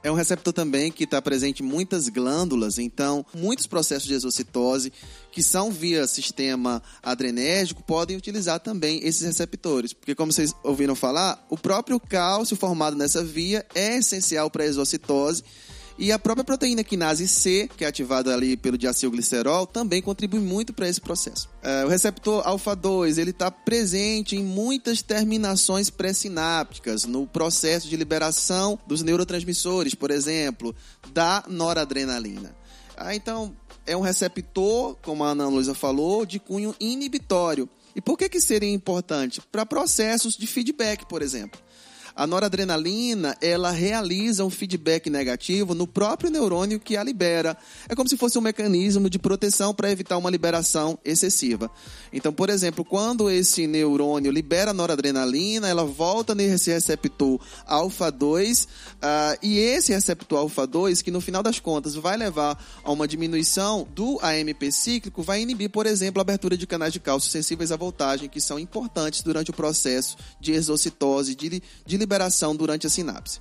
É um receptor também que está presente em muitas glândulas, então muitos processos de exocitose que são via sistema adrenérgico podem utilizar também esses receptores, porque como vocês ouviram falar, o próprio cálcio formado nessa via é essencial para a exocitose e a própria proteína quinase C, que é ativada ali pelo diacilglicerol, também contribui muito para esse processo. É, o receptor alfa-2 ele está presente em muitas terminações pré-sinápticas no processo de liberação dos neurotransmissores, por exemplo, da noradrenalina. Ah, então, é um receptor, como a Ana Luísa falou, de cunho inibitório. E por que, que seria importante? Para processos de feedback, por exemplo. A noradrenalina, ela realiza um feedback negativo no próprio neurônio que a libera. É como se fosse um mecanismo de proteção para evitar uma liberação excessiva. Então, por exemplo, quando esse neurônio libera noradrenalina, ela volta nesse receptor alfa-2, uh, ah, e esse receptor alfa-2, que no final das contas vai levar a uma diminuição do AMP cíclico, vai inibir, por exemplo, a abertura de canais de cálcio sensíveis à voltagem, que são importantes durante o processo de exocitose, de, de liberação durante a sinapse.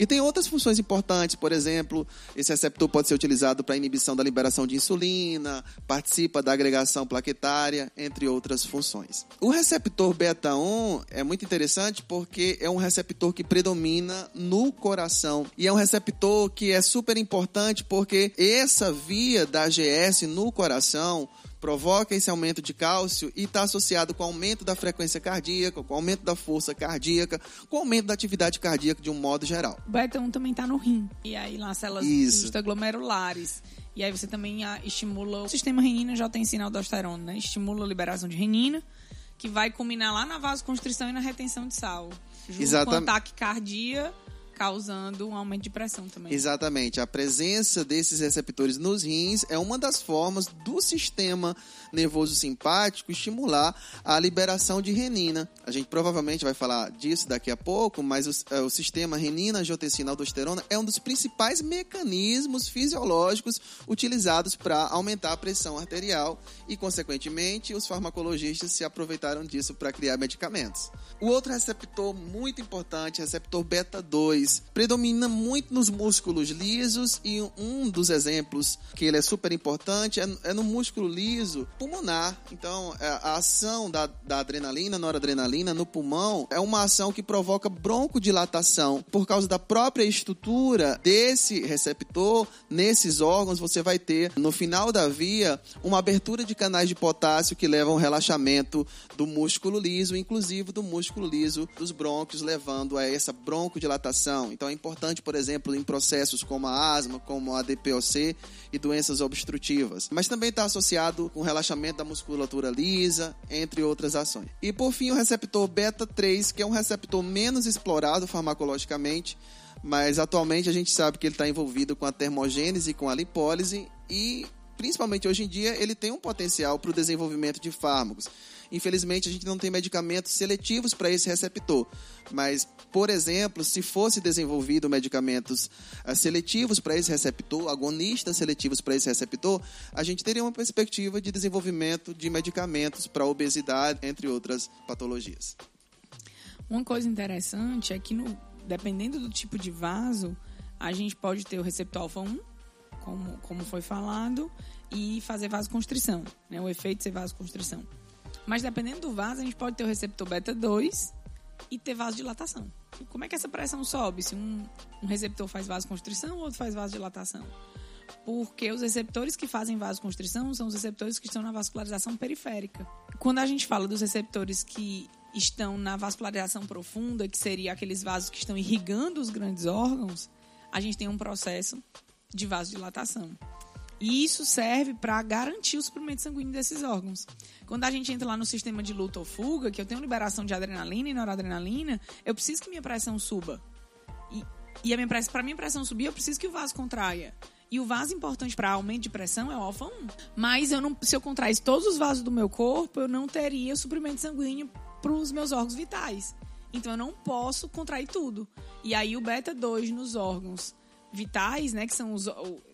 E tem outras funções importantes, por exemplo, esse receptor pode ser utilizado para inibição da liberação de insulina, participa da agregação plaquetária, entre outras funções. O receptor beta 1 é muito interessante porque é um receptor que predomina no coração e é um receptor que é super importante porque essa via da GS no coração provoca esse aumento de cálcio e está associado com o aumento da frequência cardíaca, com o aumento da força cardíaca, com o aumento da atividade cardíaca de um modo geral. O beta-1 também está no rim. E aí nas células glomerulares. E aí você também ah, estimula o sistema renina já tem sinal aldosterona, né? Estimula a liberação de renina, que vai culminar lá na vasoconstrição e na retenção de sal. Junto Exatamente. com a taquicardia causando um aumento de pressão também. Exatamente. A presença desses receptores nos rins é uma das formas do sistema nervoso simpático estimular a liberação de renina. A gente provavelmente vai falar disso daqui a pouco, mas o, é, o sistema renina, angiotensina, aldosterona é um dos principais mecanismos fisiológicos utilizados para aumentar a pressão arterial e, consequentemente, os farmacologistas se aproveitaram disso para criar medicamentos. O outro receptor muito importante, receptor beta 2, predomina muito nos músculos lisos e um dos exemplos que ele é super importante é, é no músculo liso pulmonar. Então, é, a ação da, da adrenalina, noradrenalina no pulmão é uma ação que provoca broncodilatação. Por causa da própria estrutura desse receptor, nesses órgãos, você vai ter no final da via uma abertura de canais de potássio que levam ao relaxamento do músculo liso, inclusive do músculo liso dos brônquios, levando a essa broncodilatação então é importante, por exemplo, em processos como a asma, como a DPOC e doenças obstrutivas. Mas também está associado com relaxamento da musculatura lisa, entre outras ações. E por fim, o receptor beta 3, que é um receptor menos explorado farmacologicamente, mas atualmente a gente sabe que ele está envolvido com a termogênese, com a lipólise e principalmente hoje em dia ele tem um potencial para o desenvolvimento de fármacos. Infelizmente, a gente não tem medicamentos seletivos para esse receptor. Mas, por exemplo, se fosse desenvolvido medicamentos uh, seletivos para esse receptor, agonistas seletivos para esse receptor, a gente teria uma perspectiva de desenvolvimento de medicamentos para obesidade, entre outras patologias. Uma coisa interessante é que, no, dependendo do tipo de vaso, a gente pode ter o receptor alfa 1, como, como foi falado, e fazer vasoconstrição, né? o efeito de ser vasoconstrição. Mas dependendo do vaso, a gente pode ter o receptor beta 2 e ter vasodilatação. Como é que essa pressão sobe? Se um, um receptor faz vasoconstrição ou outro faz vasodilatação? porque os receptores que fazem vasoconstrição são os receptores que estão na vascularização periférica. Quando a gente fala dos receptores que estão na vascularização profunda, que seria aqueles vasos que estão irrigando os grandes órgãos, a gente tem um processo de vasodilatação. E isso serve para garantir o suprimento sanguíneo desses órgãos. Quando a gente entra lá no sistema de luta ou fuga, que eu tenho liberação de adrenalina e noradrenalina, eu preciso que minha pressão suba. E, e a minha pressão, para minha pressão subir, eu preciso que o vaso contraia. E o vaso importante para aumento de pressão é o alfa 1. Mas eu não, se eu contraísse todos os vasos do meu corpo, eu não teria suprimento sanguíneo para os meus órgãos vitais. Então eu não posso contrair tudo. E aí o beta 2 nos órgãos vitais, né, que são os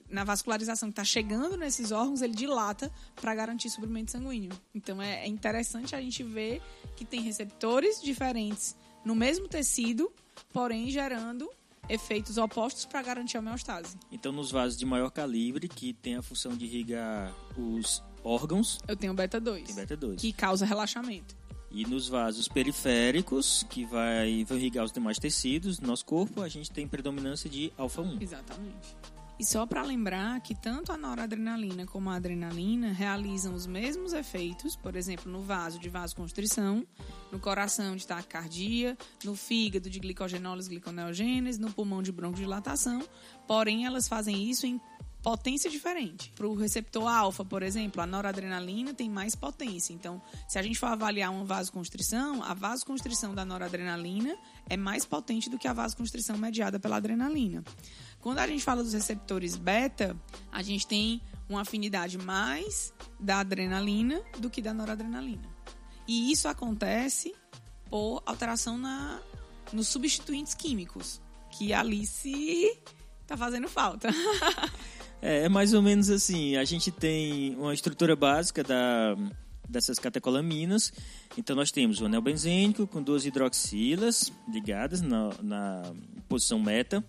na vascularização que está chegando nesses órgãos, ele dilata para garantir suprimento sanguíneo. Então é, é interessante a gente ver que tem receptores diferentes no mesmo tecido, porém gerando efeitos opostos para garantir a homeostase. Então, nos vasos de maior calibre, que tem a função de irrigar os órgãos. Eu tenho beta 2. Tem beta 2. Que causa relaxamento. E nos vasos periféricos, que vai, vai irrigar os demais tecidos do nosso corpo, a gente tem predominância de alfa 1. Exatamente. E só para lembrar que tanto a noradrenalina como a adrenalina realizam os mesmos efeitos, por exemplo, no vaso de vasoconstrição, no coração de taquicardia, no fígado de glicogenólise gliconeogênese, no pulmão de broncodilatação, porém elas fazem isso em potência diferente. Para o receptor alfa, por exemplo, a noradrenalina tem mais potência. Então, se a gente for avaliar uma vasoconstrição, a vasoconstrição da noradrenalina é mais potente do que a vasoconstrição mediada pela adrenalina. Quando a gente fala dos receptores beta, a gente tem uma afinidade mais da adrenalina do que da noradrenalina. E isso acontece por alteração na, nos substituintes químicos, que a Alice tá fazendo falta. é, é mais ou menos assim, a gente tem uma estrutura básica da, dessas catecolaminas. Então nós temos o anel benzênico com duas hidroxilas ligadas na, na posição meta.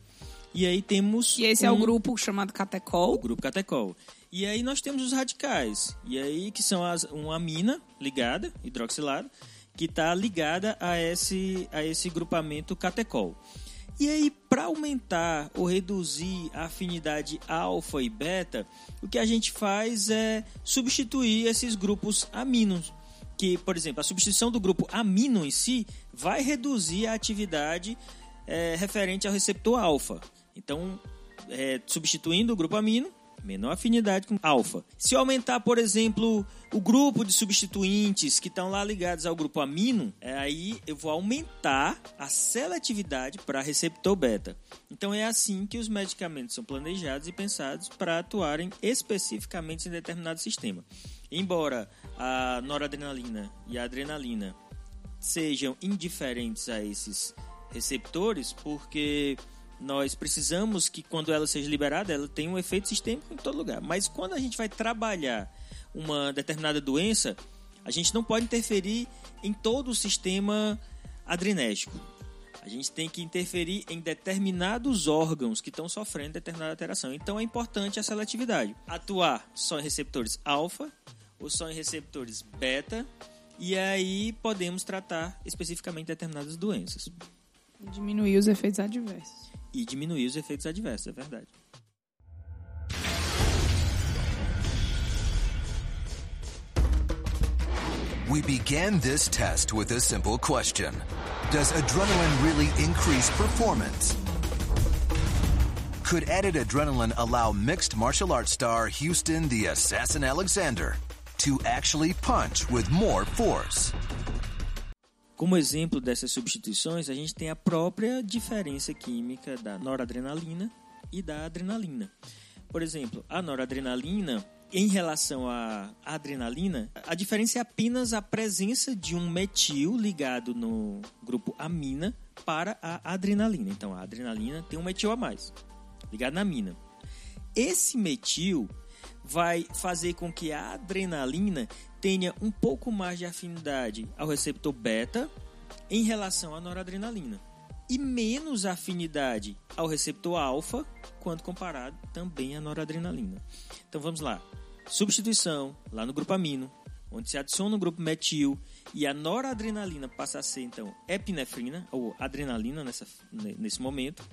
E aí temos. E esse um, é o grupo chamado catecol. O grupo catecol. E aí nós temos os radicais. E aí que são as, uma amina ligada, hidroxilada, que está ligada a esse, a esse grupamento catecol. E aí, para aumentar ou reduzir a afinidade alfa e beta, o que a gente faz é substituir esses grupos aminos. Que, por exemplo, a substituição do grupo amino em si vai reduzir a atividade é, referente ao receptor alfa. Então, é, substituindo o grupo amino, menor afinidade com alfa. Se eu aumentar, por exemplo, o grupo de substituintes que estão lá ligados ao grupo amino, é, aí eu vou aumentar a seletividade para receptor beta. Então é assim que os medicamentos são planejados e pensados para atuarem especificamente em determinado sistema. Embora a noradrenalina e a adrenalina sejam indiferentes a esses receptores, porque nós precisamos que quando ela seja liberada, ela tenha um efeito sistêmico em todo lugar. Mas quando a gente vai trabalhar uma determinada doença, a gente não pode interferir em todo o sistema adrenérgico. A gente tem que interferir em determinados órgãos que estão sofrendo determinada alteração. Então é importante a seletividade. Atuar só em receptores alfa ou só em receptores beta. E aí podemos tratar especificamente determinadas doenças. Diminuir os efeitos adversos e diminuir os efeitos adversos, é verdade. We began this test with a simple question. Does adrenaline really increase performance? Could added adrenaline allow mixed martial arts star Houston the Assassin Alexander to actually punch with more force? Como exemplo dessas substituições, a gente tem a própria diferença química da noradrenalina e da adrenalina. Por exemplo, a noradrenalina, em relação à adrenalina, a diferença é apenas a presença de um metil ligado no grupo amina para a adrenalina. Então, a adrenalina tem um metil a mais, ligado na amina. Esse metil vai fazer com que a adrenalina tenha um pouco mais de afinidade ao receptor beta em relação à noradrenalina e menos afinidade ao receptor alfa quando comparado também à noradrenalina. Então vamos lá. Substituição lá no grupo amino, onde se adiciona o grupo metil e a noradrenalina passa a ser então epinefrina ou adrenalina nessa, nesse momento.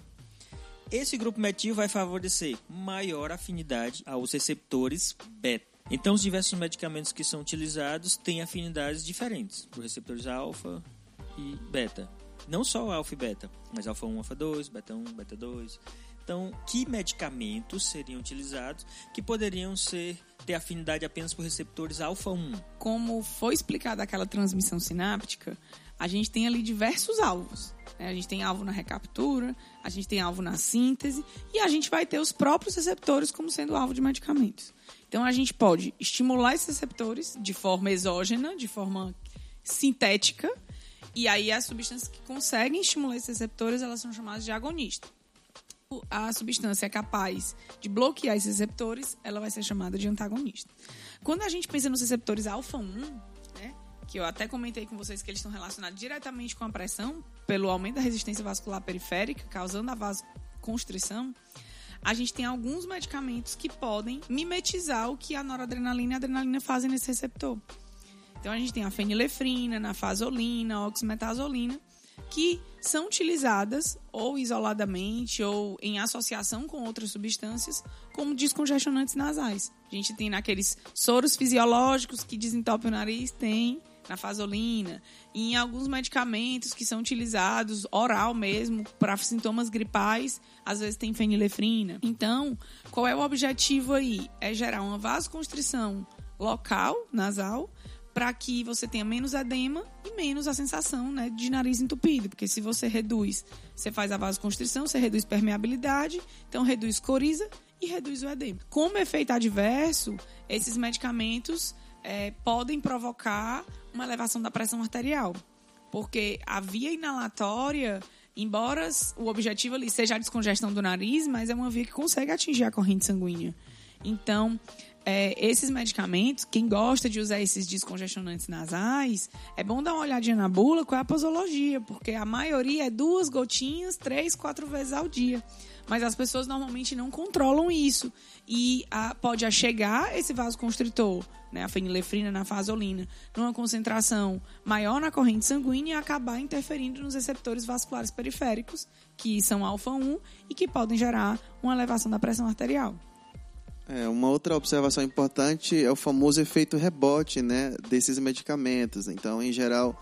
esse grupo metil vai favorecer maior afinidade aos receptores beta. Então, os diversos medicamentos que são utilizados têm afinidades diferentes os receptores alfa e beta. Não só alfa e beta, mas alfa 1, alfa 2, beta 1, beta 2. Então, que medicamentos seriam utilizados que poderiam ser ter afinidade apenas por receptores alfa 1? Como foi explicada aquela transmissão sináptica, a gente tem ali diversos alvos. Né? A gente tem alvo na recaptura, a gente tem alvo na síntese e a gente vai ter os próprios receptores como sendo alvo de medicamentos. Então a gente pode estimular esses receptores de forma exógena, de forma sintética, e aí as substâncias que conseguem estimular esses receptores, elas são chamadas de agonistas. A substância é capaz de bloquear esses receptores, ela vai ser chamada de antagonista. Quando a gente pensa nos receptores alfa 1, né, que eu até comentei com vocês que eles estão relacionados diretamente com a pressão, pelo aumento da resistência vascular periférica, causando a vasoconstrição, a gente tem alguns medicamentos que podem mimetizar o que a noradrenalina e a adrenalina fazem nesse receptor. Então a gente tem a fenilefrina, nafasolina, a oxmetazolina, que são utilizadas ou isoladamente ou em associação com outras substâncias como descongestionantes nasais. A gente tem naqueles soros fisiológicos que desentopem o nariz, tem nafasolina, e em alguns medicamentos que são utilizados oral mesmo para sintomas gripais, às vezes tem fenilefrina. Então, qual é o objetivo aí? É gerar uma vasoconstrição local, nasal, para que você tenha menos edema e menos a sensação né, de nariz entupido. Porque se você reduz, você faz a vasoconstrição, você reduz permeabilidade, então reduz coriza e reduz o edema. Como efeito adverso, esses medicamentos é, podem provocar uma elevação da pressão arterial. Porque a via inalatória, embora o objetivo ali seja a descongestão do nariz, mas é uma via que consegue atingir a corrente sanguínea. Então, é, esses medicamentos, quem gosta de usar esses descongestionantes nasais, é bom dar uma olhadinha na bula com a posologia, porque a maioria é duas gotinhas, três, quatro vezes ao dia. Mas as pessoas normalmente não controlam isso. E a, pode chegar esse vasoconstritor, né, a fenilefrina, na fasolina, numa concentração maior na corrente sanguínea e acabar interferindo nos receptores vasculares periféricos, que são alfa-1 e que podem gerar uma elevação da pressão arterial. É, uma outra observação importante é o famoso efeito rebote né, desses medicamentos. Então, em geral,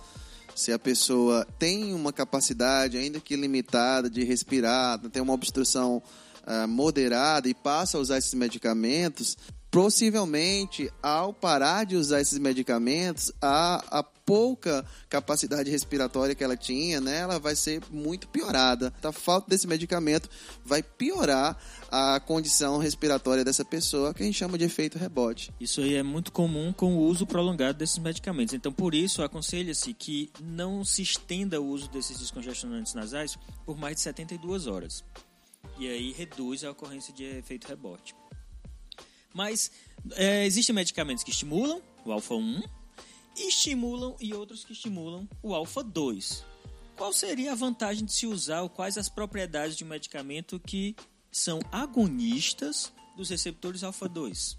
se a pessoa tem uma capacidade, ainda que limitada, de respirar, tem uma obstrução uh, moderada e passa a usar esses medicamentos, possivelmente, ao parar de usar esses medicamentos, a, a pouca capacidade respiratória que ela tinha, né, ela vai ser muito piorada. A falta desse medicamento vai piorar a condição respiratória dessa pessoa, que a gente chama de efeito rebote. Isso aí é muito comum com o uso prolongado desses medicamentos. Então, por isso, aconselha-se que não se estenda o uso desses descongestionantes nasais por mais de 72 horas. E aí reduz a ocorrência de efeito rebote. Mas é, existem medicamentos que estimulam o alfa-1, estimulam e outros que estimulam o alfa-2. Qual seria a vantagem de se usar ou quais as propriedades de um medicamento que são agonistas dos receptores alfa-2?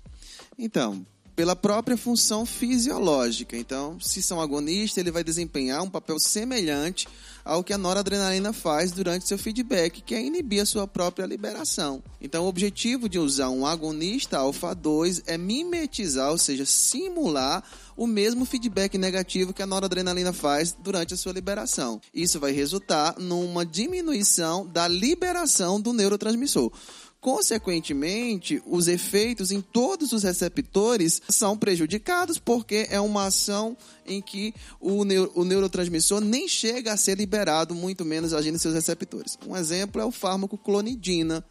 Então, pela própria função fisiológica. Então, se são agonistas, ele vai desempenhar um papel semelhante ao que a noradrenalina faz durante seu feedback, que é inibir a sua própria liberação. Então, o objetivo de usar um agonista alfa-2 é mimetizar, ou seja, simular o mesmo feedback negativo que a noradrenalina faz durante a sua liberação. Isso vai resultar numa diminuição da liberação do neurotransmissor. Consequentemente, os efeitos em todos os receptores são prejudicados porque é uma ação em que o, neuro, o neurotransmissor nem chega a ser liberado, muito menos agindo em seus receptores. Um exemplo é o fármaco clonidina,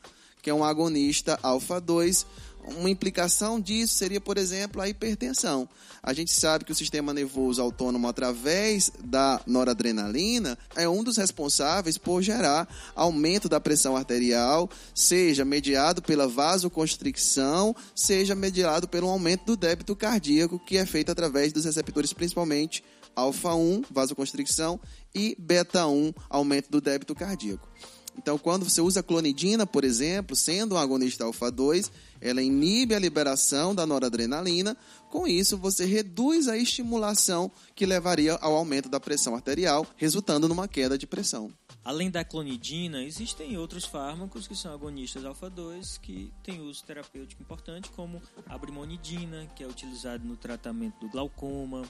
que é um agonista alfa-2, uma implicação disso seria, por exemplo, a hipertensão. A gente sabe que o sistema nervoso autônomo, através da noradrenalina, é um dos responsáveis por gerar aumento da pressão arterial, seja mediado pela vasoconstricção, seja mediado pelo aumento do débito cardíaco, que é feito através dos receptores, principalmente alfa 1, vasoconstricção, e beta 1, aumento do débito cardíaco. Então, quando você usa clonidina, por exemplo, sendo um agonista alfa-2, ela inibe a liberação da noradrenalina. Com isso, você reduz a estimulação que levaria ao aumento da pressão arterial, resultando numa queda de pressão. Além da clonidina, existem outros fármacos que são agonistas alfa-2 que têm uso terapêutico importante, como a brimonidina, que é utilizado no tratamento do glaucoma,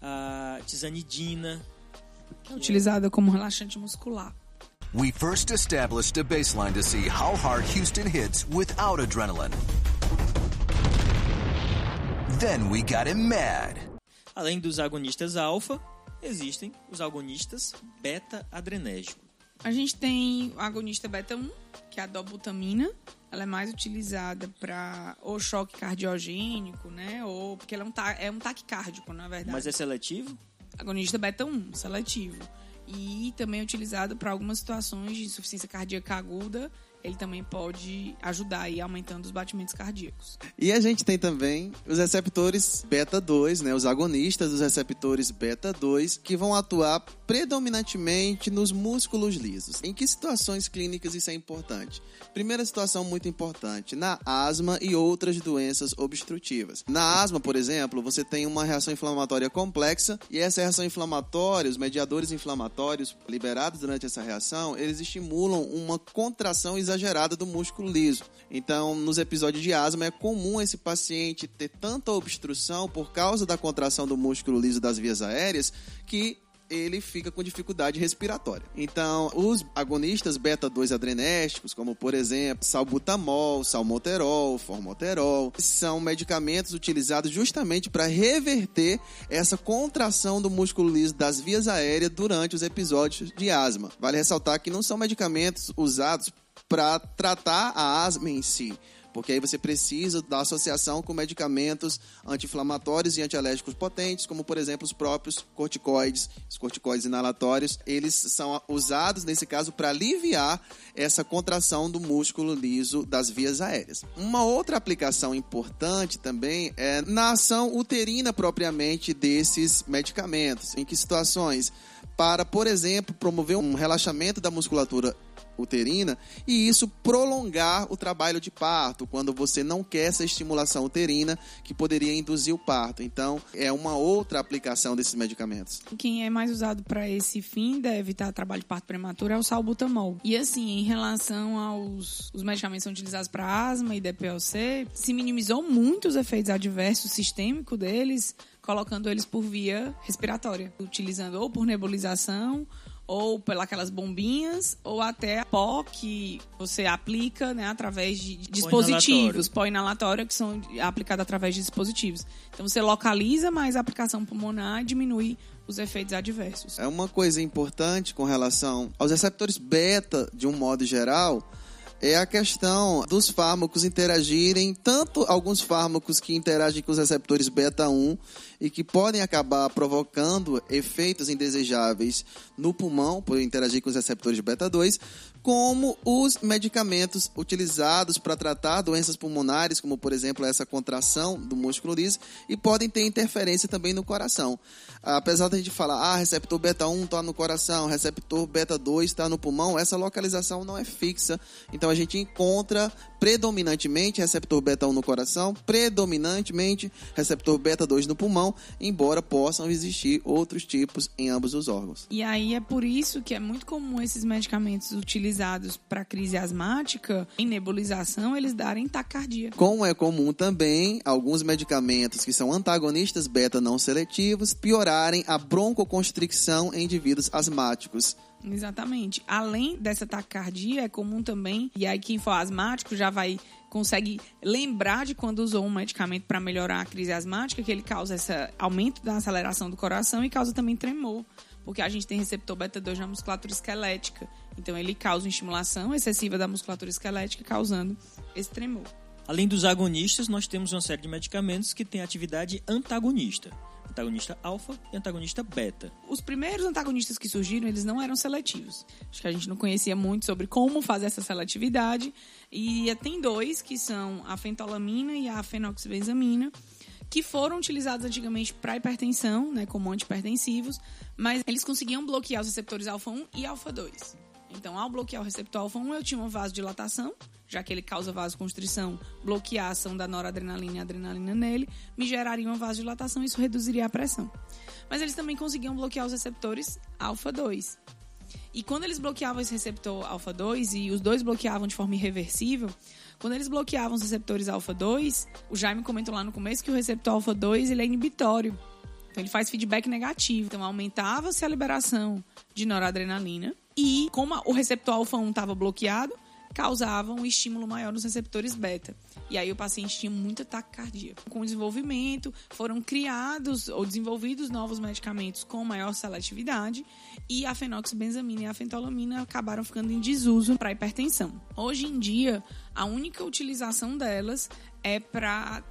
a tizanidina, que é utilizada como relaxante muscular. We first established a baseline to see how hard Houston hits without adrenaline. Then we got him mad. Além dos agonistas alfa, existem os agonistas beta-adrenérgico. A gente tem o agonista beta-1, que é a dobutamina. Ela é mais utilizada para ou choque cardiogênico, né? Ou porque ela é um, ta é um taquicárdico, na verdade. Mas é seletivo? Agonista beta-1, seletivo. E também é utilizado para algumas situações de insuficiência cardíaca aguda ele também pode ajudar aí aumentando os batimentos cardíacos. E a gente tem também os receptores beta 2, né, os agonistas dos receptores beta 2, que vão atuar predominantemente nos músculos lisos. Em que situações clínicas isso é importante? Primeira situação muito importante, na asma e outras doenças obstrutivas. Na asma, por exemplo, você tem uma reação inflamatória complexa e essa reação inflamatória, os mediadores inflamatórios liberados durante essa reação, eles estimulam uma contração exagerada exagerada do músculo liso. Então, nos episódios de asma, é comum esse paciente ter tanta obstrução por causa da contração do músculo liso das vias aéreas que ele fica com dificuldade respiratória. Então, os agonistas beta-2 adrenérgicos, como por exemplo, salbutamol, salmoterol, formoterol, são medicamentos utilizados justamente para reverter essa contração do músculo liso das vias aéreas durante os episódios de asma. Vale ressaltar que não são medicamentos usados para tratar a asma em si. Porque aí você precisa da associação com medicamentos anti-inflamatórios e antialérgicos potentes, como por exemplo os próprios corticoides, os corticoides inalatórios. Eles são usados nesse caso para aliviar essa contração do músculo liso das vias aéreas. Uma outra aplicação importante também é na ação uterina propriamente desses medicamentos. Em que situações? Para, por exemplo, promover um relaxamento da musculatura uterina e isso prolongar o trabalho de parto, quando você não quer essa estimulação uterina que poderia induzir o parto. Então, é uma outra aplicação desses medicamentos. Quem é mais usado para esse fim, deve evitar trabalho de parto prematuro, é o salbutamol. E assim, em relação aos os medicamentos são utilizados para asma e DPLC, se minimizou muito os efeitos adversos sistêmicos deles, colocando eles por via respiratória, utilizando ou por nebulização ou pelas bombinhas, ou até pó que você aplica né, através de dispositivos, pó inalatório, que são aplicados através de dispositivos. Então você localiza mais a aplicação pulmonar e diminui os efeitos adversos. É uma coisa importante com relação aos receptores beta, de um modo geral, é a questão dos fármacos interagirem, tanto alguns fármacos que interagem com os receptores beta 1 e que podem acabar provocando efeitos indesejáveis no pulmão por interagir com os receptores beta 2, como os medicamentos utilizados para tratar doenças pulmonares, como por exemplo essa contração do músculo liso, e podem ter interferência também no coração. Apesar de a gente falar, ah, receptor beta 1 está no coração, receptor beta 2 está no pulmão, essa localização não é fixa. Então a gente encontra predominantemente receptor beta 1 no coração, predominantemente receptor beta 2 no pulmão, embora possam existir outros tipos em ambos os órgãos. E aí é por isso que é muito comum esses medicamentos utilizados para crise asmática, em nebulização, eles darem taquicardia. Como é comum também alguns medicamentos que são antagonistas beta não seletivos piorarem a broncoconstricção em indivíduos asmáticos. Exatamente. Além dessa taquicardia, é comum também, e aí quem for asmático já vai consegue lembrar de quando usou um medicamento para melhorar a crise asmática, que ele causa esse aumento da aceleração do coração e causa também tremor, porque a gente tem receptor beta 2 na musculatura esquelética. Então ele causa estimulação excessiva da musculatura esquelética, causando esse tremor. Além dos agonistas, nós temos uma série de medicamentos que têm atividade antagonista antagonista alfa e antagonista beta. Os primeiros antagonistas que surgiram, eles não eram seletivos. Acho que a gente não conhecia muito sobre como fazer essa seletividade. E tem dois, que são a fentolamina e a fenoxibenzamina, que foram utilizados antigamente para hipertensão, né, como antipertensivos, mas eles conseguiam bloquear os receptores alfa 1 e alfa 2. Então, ao bloquear o receptor alfa-1, eu tinha uma vasodilatação, já que ele causa vasoconstrição, bloquear a ação da noradrenalina e adrenalina nele, me geraria uma vasodilatação e isso reduziria a pressão. Mas eles também conseguiam bloquear os receptores alfa-2. E quando eles bloqueavam esse receptor alfa-2 e os dois bloqueavam de forma irreversível, quando eles bloqueavam os receptores alfa-2, o Jaime comentou lá no começo que o receptor alfa-2 ele é inibitório. Então ele faz feedback negativo. Então aumentava-se a liberação de noradrenalina e como o receptor alfa-1 estava bloqueado, causava um estímulo maior nos receptores beta. E aí o paciente tinha muita taquicardia. Com o desenvolvimento, foram criados ou desenvolvidos novos medicamentos com maior seletividade e a fenoxibenzamina e a fentolamina acabaram ficando em desuso para hipertensão. Hoje em dia, a única utilização delas é para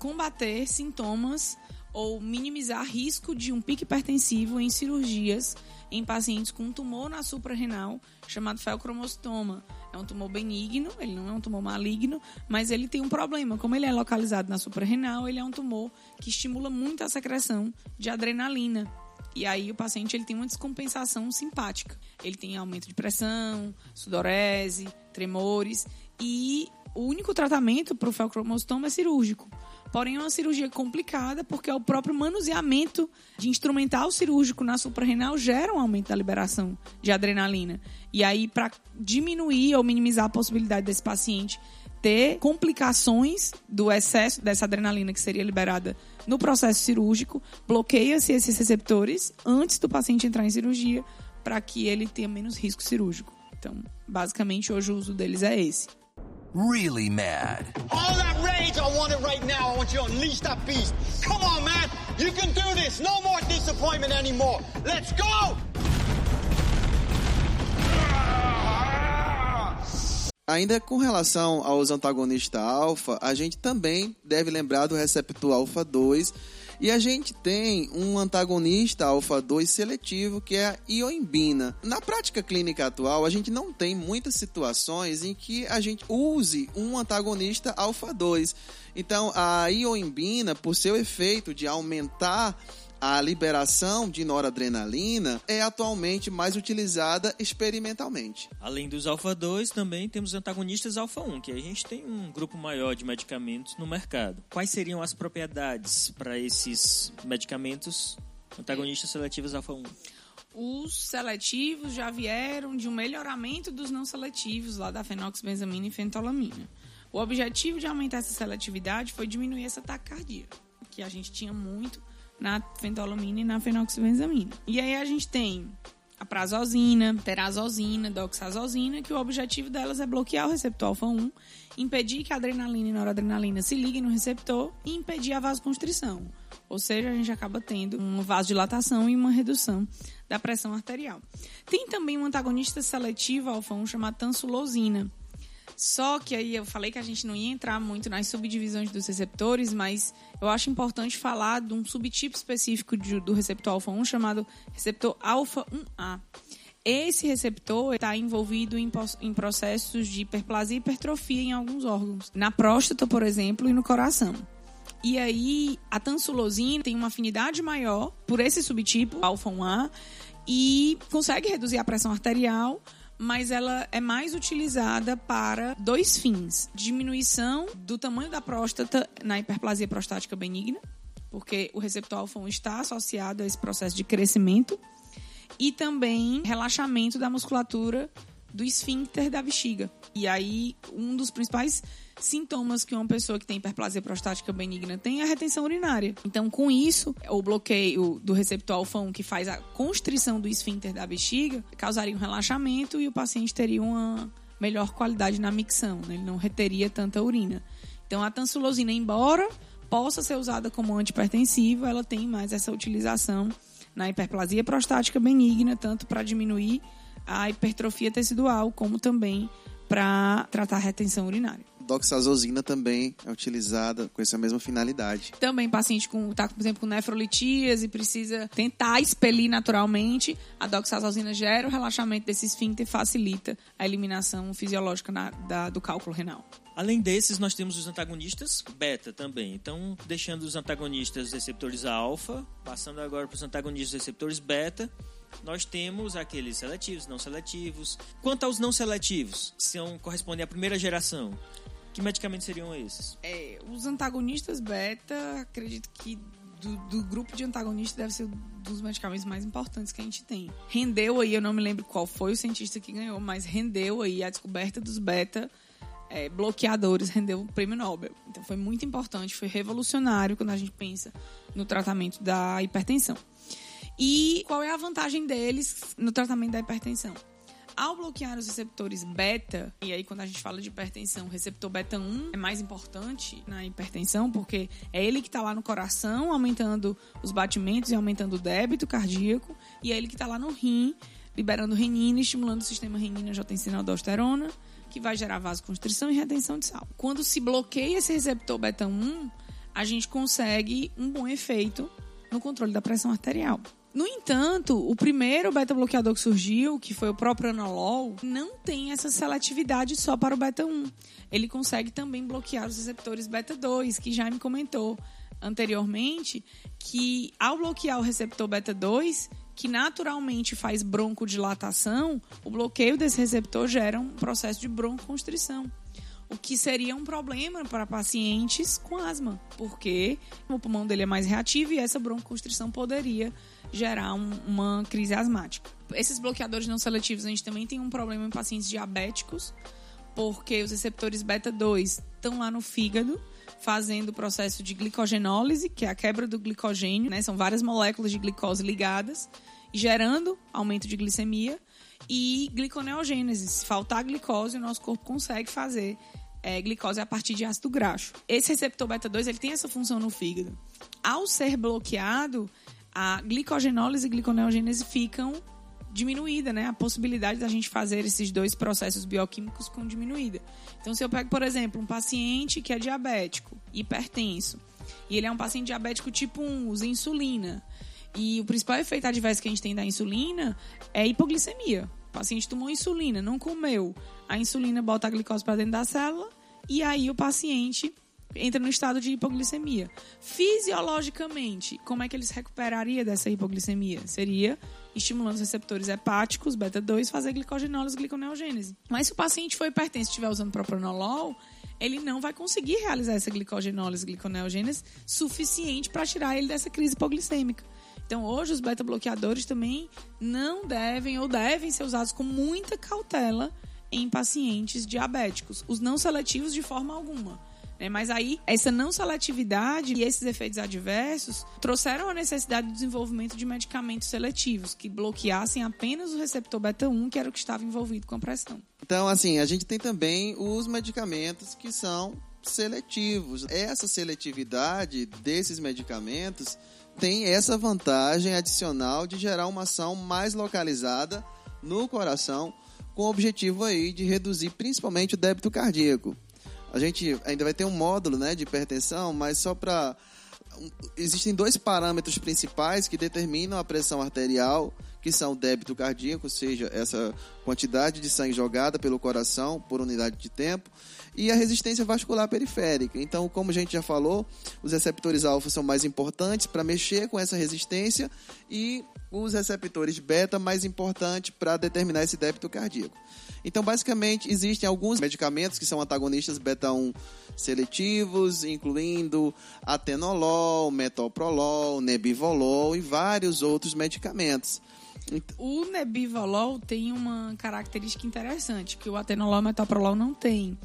combater sintomas ou minimizar risco de um pico hipertensivo em cirurgias em pacientes com tumor na suprarrenal chamado felcromostoma. É um tumor benigno, ele não é um tumor maligno, mas ele tem um problema. Como ele é localizado na suprarrenal, ele é um tumor que estimula muito a secreção de adrenalina. E aí o paciente ele tem uma descompensação simpática. Ele tem aumento de pressão, sudorese, tremores e o único tratamento para o felcromostoma é cirúrgico. Porém, é uma cirurgia complicada porque o próprio manuseamento de instrumental cirúrgico na suprarrenal gera um aumento da liberação de adrenalina. E aí, para diminuir ou minimizar a possibilidade desse paciente ter complicações do excesso dessa adrenalina que seria liberada no processo cirúrgico, bloqueia-se esses receptores antes do paciente entrar em cirurgia para que ele tenha menos risco cirúrgico. Então, basicamente, hoje o uso deles é esse. Really mad. All that rage, I want it right now. I want you to unleash that beast. Come on, man. You can do this. No more disappointment anymore. Let's go! Ainda com relação aos antagonistas alfa, a gente também deve lembrar do receptor alfa 2 e a gente tem um antagonista alfa 2 seletivo que é a ioimbina. Na prática clínica atual, a gente não tem muitas situações em que a gente use um antagonista alfa 2. Então, a ioimbina, por seu efeito de aumentar a liberação de noradrenalina é atualmente mais utilizada experimentalmente. Além dos alfa-2, também temos antagonistas alfa-1, que a gente tem um grupo maior de medicamentos no mercado. Quais seriam as propriedades para esses medicamentos antagonistas seletivos alfa-1? Os seletivos já vieram de um melhoramento dos não seletivos, lá da fenoxibenzamina e fentolamina. O objetivo de aumentar essa seletividade foi diminuir essa taquicardia, que a gente tinha muito na fentolamina e na fenoxibenzamina. E aí a gente tem a prazosina, terazosina, doxazosina, que o objetivo delas é bloquear o receptor alfa-1, impedir que a adrenalina e noradrenalina se liguem no receptor e impedir a vasoconstrição. Ou seja, a gente acaba tendo uma vasodilatação e uma redução da pressão arterial. Tem também um antagonista seletivo alfa-1 chamado tansulosina, só que aí eu falei que a gente não ia entrar muito nas subdivisões dos receptores, mas eu acho importante falar de um subtipo específico de, do receptor alfa-1 chamado receptor alfa-1A. Esse receptor está envolvido em, em, processos de hiperplasia e hipertrofia em alguns órgãos. Na próstata, por exemplo, e no coração. E aí, a tansulosina tem uma afinidade maior por esse subtipo, alfa-1A, e consegue reduzir a pressão arterial, mas ela é mais utilizada para dois fins: diminuição do tamanho da próstata na hiperplasia prostática benigna, porque o receptor alfa-1 está associado a esse processo de crescimento, e também relaxamento da musculatura do esfíncter da bexiga. E aí, um dos principais sintomas que uma pessoa que tem hiperplasia prostática benigna tem é a retenção urinária. Então, com isso, o bloqueio do receptor alfa-1 que faz a constrição do esfíncter da bexiga causaria um relaxamento e o paciente teria uma melhor qualidade na micção, né? ele não reteria tanta urina. Então, a tansulosina, embora possa ser usada como antipertensiva, ela tem mais essa utilização na hiperplasia prostática benigna, tanto para diminuir a hipertrofia tecidual, como também para tratar a retenção urinária. Doxazosina também é utilizada com essa mesma finalidade. Também paciente com tá, por exemplo, com nefrolitíase precisa tentar expelir naturalmente, a doxazosina gera o relaxamento desse esfíncter e facilita a eliminação fisiológica na, da, do cálculo renal. Além desses, nós temos os antagonistas beta também. Então, deixando os antagonistas receptores alfa, passando agora para os antagonistas receptores beta, nós temos aqueles seletivos, não seletivos. Quanto aos não seletivos, que são, correspondem à primeira geração, que medicamentos seriam esses? É, os antagonistas beta, acredito que do, do, grupo de antagonistas deve ser um dos medicamentos mais importantes que a gente tem. Rendeu aí, eu não me lembro qual foi o cientista que ganhou, mas rendeu aí a descoberta dos beta é, bloqueadores, rendeu o prêmio Nobel. Então foi muito importante, foi revolucionário quando a gente pensa no tratamento da hipertensão. E qual é a vantagem deles no tratamento da hipertensão? Ao bloquear os receptores beta, e aí quando a gente fala de hipertensão, o receptor beta 1 é mais importante na hipertensão, porque é ele que está lá no coração, aumentando os batimentos e aumentando o débito cardíaco, e é ele que está lá no rim, liberando renina, estimulando o sistema renina-angiotensina-aldosterona, que vai gerar vasoconstrição e retenção de sal. Quando se bloqueia esse receptor beta 1, a gente consegue um bom efeito no controle da pressão arterial. No entanto, o primeiro beta-bloqueador que surgiu, que foi o próprio anolol, não tem essa seletividade só para o beta-1. Ele consegue também bloquear os receptores beta-2, que já me comentou anteriormente, que ao bloquear o receptor beta-2, que naturalmente faz broncodilatação, o bloqueio desse receptor gera um processo de broncoconstrição o que seria um problema para pacientes com asma, porque o pulmão dele é mais reativo e essa broncoconstrição poderia gerar um, uma crise asmática. Esses bloqueadores não seletivos, a gente também tem um problema em pacientes diabéticos, porque os receptores beta-2 estão lá no fígado, fazendo o processo de glicogenólise, que é a quebra do glicogênio, né? São várias moléculas de glicose ligadas, gerando aumento de glicemia e gliconeogênese. Se faltar glicose, o nosso corpo consegue fazer é, glicose a partir de ácido graxo. Esse receptor beta-2 ele tem essa função no fígado. Ao ser bloqueado, a glicogenólise e gliconeogênese ficam diminuída, né? A possibilidade da gente fazer esses dois processos bioquímicos com diminuída. Então, se eu pego, por exemplo, um paciente que é diabético, hipertenso, e ele é um paciente diabético tipo 1, usa insulina, e o principal efeito adverso que a gente tem da insulina é hipoglicemia. O paciente tomou insulina, não comeu, a insulina bota a glicose para dentro da célula, e aí o paciente entra no estado de hipoglicemia. Fisiologicamente, como é que ele se recuperaria dessa hipoglicemia? Seria estimulando os receptores hepáticos, beta-2, fazer glicogenólise e gliconeogênese. Mas se o paciente for hipertenso e estiver usando propranolol, ele não vai conseguir realizar essa glicogenólise e gliconeogênese suficiente para tirar ele dessa crise hipoglicêmica. Então, hoje, os beta-bloqueadores também não devem ou devem ser usados com muita cautela em pacientes diabéticos. Os não seletivos, de forma alguma. Né? Mas aí, essa não seletividade e esses efeitos adversos trouxeram a necessidade do desenvolvimento de medicamentos seletivos que bloqueassem apenas o receptor beta-1, que era o que estava envolvido com a pressão. Então, assim, a gente tem também os medicamentos que são seletivos. Essa seletividade desses medicamentos tem essa vantagem adicional de gerar uma ação mais localizada no coração, com o objetivo aí de reduzir principalmente o débito cardíaco. A gente ainda vai ter um módulo né, de hipertensão, mas só para. Existem dois parâmetros principais que determinam a pressão arterial, que são o débito cardíaco, ou seja, essa quantidade de sangue jogada pelo coração por unidade de tempo, e a resistência vascular periférica. Então, como a gente já falou, os receptores alfa são mais importantes para mexer com essa resistência e os receptores beta mais importantes para determinar esse débito cardíaco. Então, basicamente, existem alguns medicamentos que são antagonistas beta-1 seletivos, incluindo atenolol, metoprolol, nebivolol e vários outros medicamentos. O nebivolol tem uma característica interessante que o atenolol e o metoprolol não tem.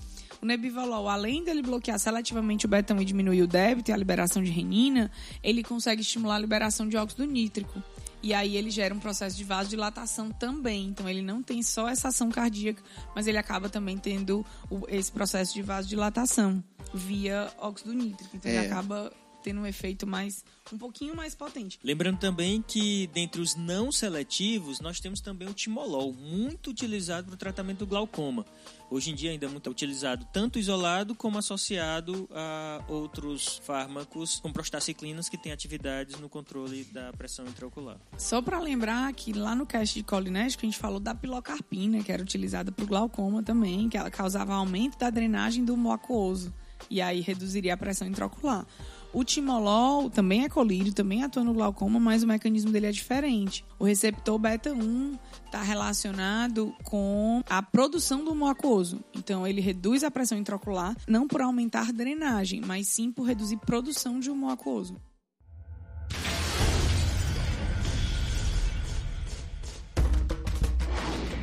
O nebivolol, além dele bloquear seletivamente o beta-1 e diminuir o débito e a liberação de renina, ele consegue estimular a liberação de óxido nítrico. E aí ele gera um processo de vasodilatação também. Então ele não tem só essa ação cardíaca, mas ele acaba também tendo esse processo de vasodilatação via óxido nítrico. Então é. ele acaba tendo um efeito mais um pouquinho mais potente. Lembrando também que dentre os não seletivos, nós temos também o timolol, muito utilizado para o tratamento do glaucoma. Hoje em dia ainda é muito utilizado tanto isolado como associado a outros fármacos como prostaciclinas que têm atividades no controle da pressão intraocular. Só para lembrar que lá no cast de colinético a gente falou da pilocarpina, que era utilizada para o glaucoma também, que ela causava aumento da drenagem do mucoso e aí reduziria a pressão intraocular. O timolol também é colírio, também atua no glaucoma, mas o mecanismo dele é diferente. O receptor beta 1 está relacionado com a produção do humor aquoso. Então, ele reduz a pressão intraocular, não por aumentar drenagem, mas sim por reduzir produção de humor aquoso.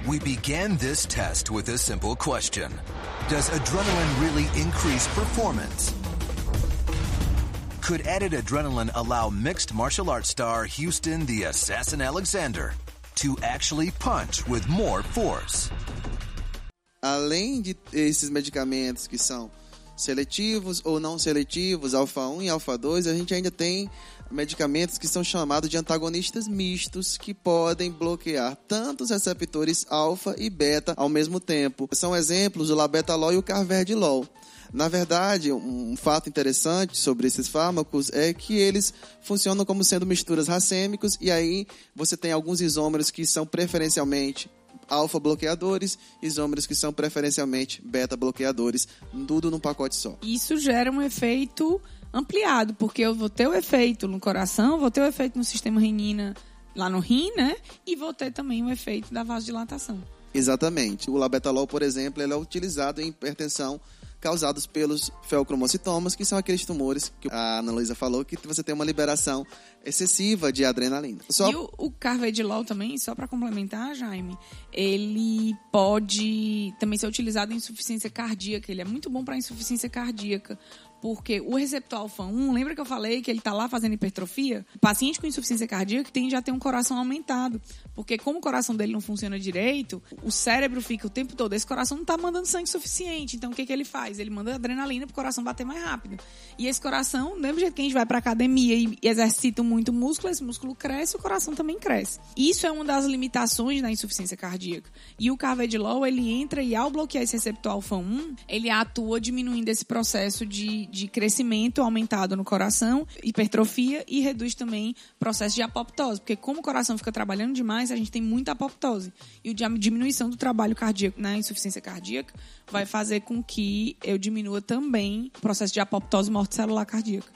We began this test with a simple question. Does adrenaline really increase performance? Could added adrenaline allow mixed martial arts star Houston the Assassin Alexander to actually punch with more force? Além de esses medicamentos que são seletivos ou não seletivos, alfa 1 e alfa 2, a gente ainda tem medicamentos que são chamados de antagonistas mistos, que podem bloquear tanto os receptores alfa e beta ao mesmo tempo. São exemplos o labetalol e o carvedilol. Na verdade, um fato interessante sobre esses fármacos é que eles funcionam como sendo misturas racêmicos e aí você tem alguns isômeros que são preferencialmente alfa bloqueadores, isômeros que são preferencialmente beta bloqueadores, tudo num pacote só. Isso gera um efeito ampliado, porque eu vou ter o efeito no coração, vou ter o efeito no sistema renina lá no rim, né? E vou ter também o efeito da vasodilatação. Exatamente. O labetalol, por exemplo, ele é utilizado em hipertensão causados pelos feocromocitomas, que são aqueles tumores que a Ana Luísa falou, que você tem uma liberação excessiva de adrenalina. Só... E o, o carvedilol também, só para complementar, Jaime, ele pode também ser utilizado em insuficiência cardíaca. Ele é muito bom para insuficiência cardíaca, porque o receptor alfa-1, lembra que eu falei que ele está lá fazendo hipertrofia? O paciente com insuficiência cardíaca tende a ter um coração aumentado, porque como o coração dele não funciona direito, o cérebro fica o tempo todo, esse coração não está mandando sangue suficiente, então o que, que ele faz? Ele manda adrenalina para o coração bater mais rápido. E esse coração, do mesmo jeito que a gente vai para academia e exercita muito músculo, esse músculo cresce, o coração também cresce. Isso é uma das limitações da insuficiência cardíaca. E o carvedilol, ele entra e ao bloquear esse receptor alfa-1, ele atua diminuindo esse processo de de crescimento aumentado no coração, hipertrofia e reduz também o processo de apoptose, porque como o coração fica trabalhando demais, a gente tem muita apoptose. E a diminuição do trabalho cardíaco na insuficiência cardíaca vai fazer com que eu diminua também o processo de apoptose morte celular cardíaca.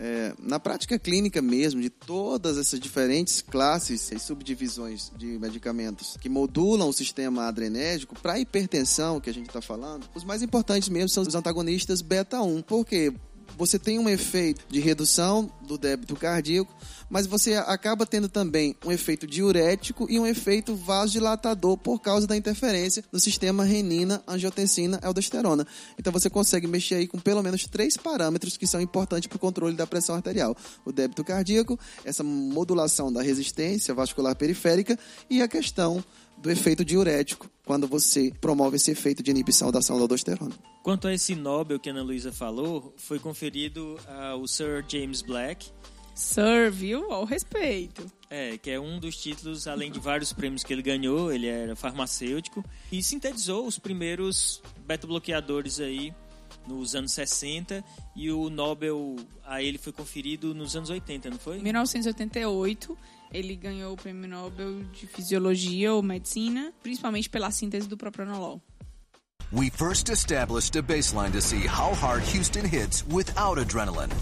É, na prática clínica mesmo, de todas essas diferentes classes e subdivisões de medicamentos que modulam o sistema adrenérgico, para hipertensão que a gente está falando, os mais importantes mesmo são os antagonistas beta-1. Por quê? Você tem um efeito de redução do débito cardíaco, mas você acaba tendo também um efeito diurético e um efeito vasodilatador por causa da interferência no sistema renina, angiotensina, aldosterona. Então você consegue mexer aí com pelo menos três parâmetros que são importantes para o controle da pressão arterial: o débito cardíaco, essa modulação da resistência vascular periférica e a questão do efeito diurético quando você promove esse efeito de inibição da ação da aldosterona. Quanto a esse Nobel que a Ana Luísa falou, foi conferido ao Sir James Black Sir, viu? Ao respeito. É, que é um dos títulos, além de vários prêmios que ele ganhou, ele era farmacêutico e sintetizou os primeiros beta-bloqueadores aí nos anos 60 e o Nobel a ele foi conferido nos anos 80, não foi? Em 1988, ele ganhou o Prêmio Nobel de Fisiologia ou Medicina, principalmente pela síntese do propranolol. We first established a baseline to see how hard Houston hits without adrenaline.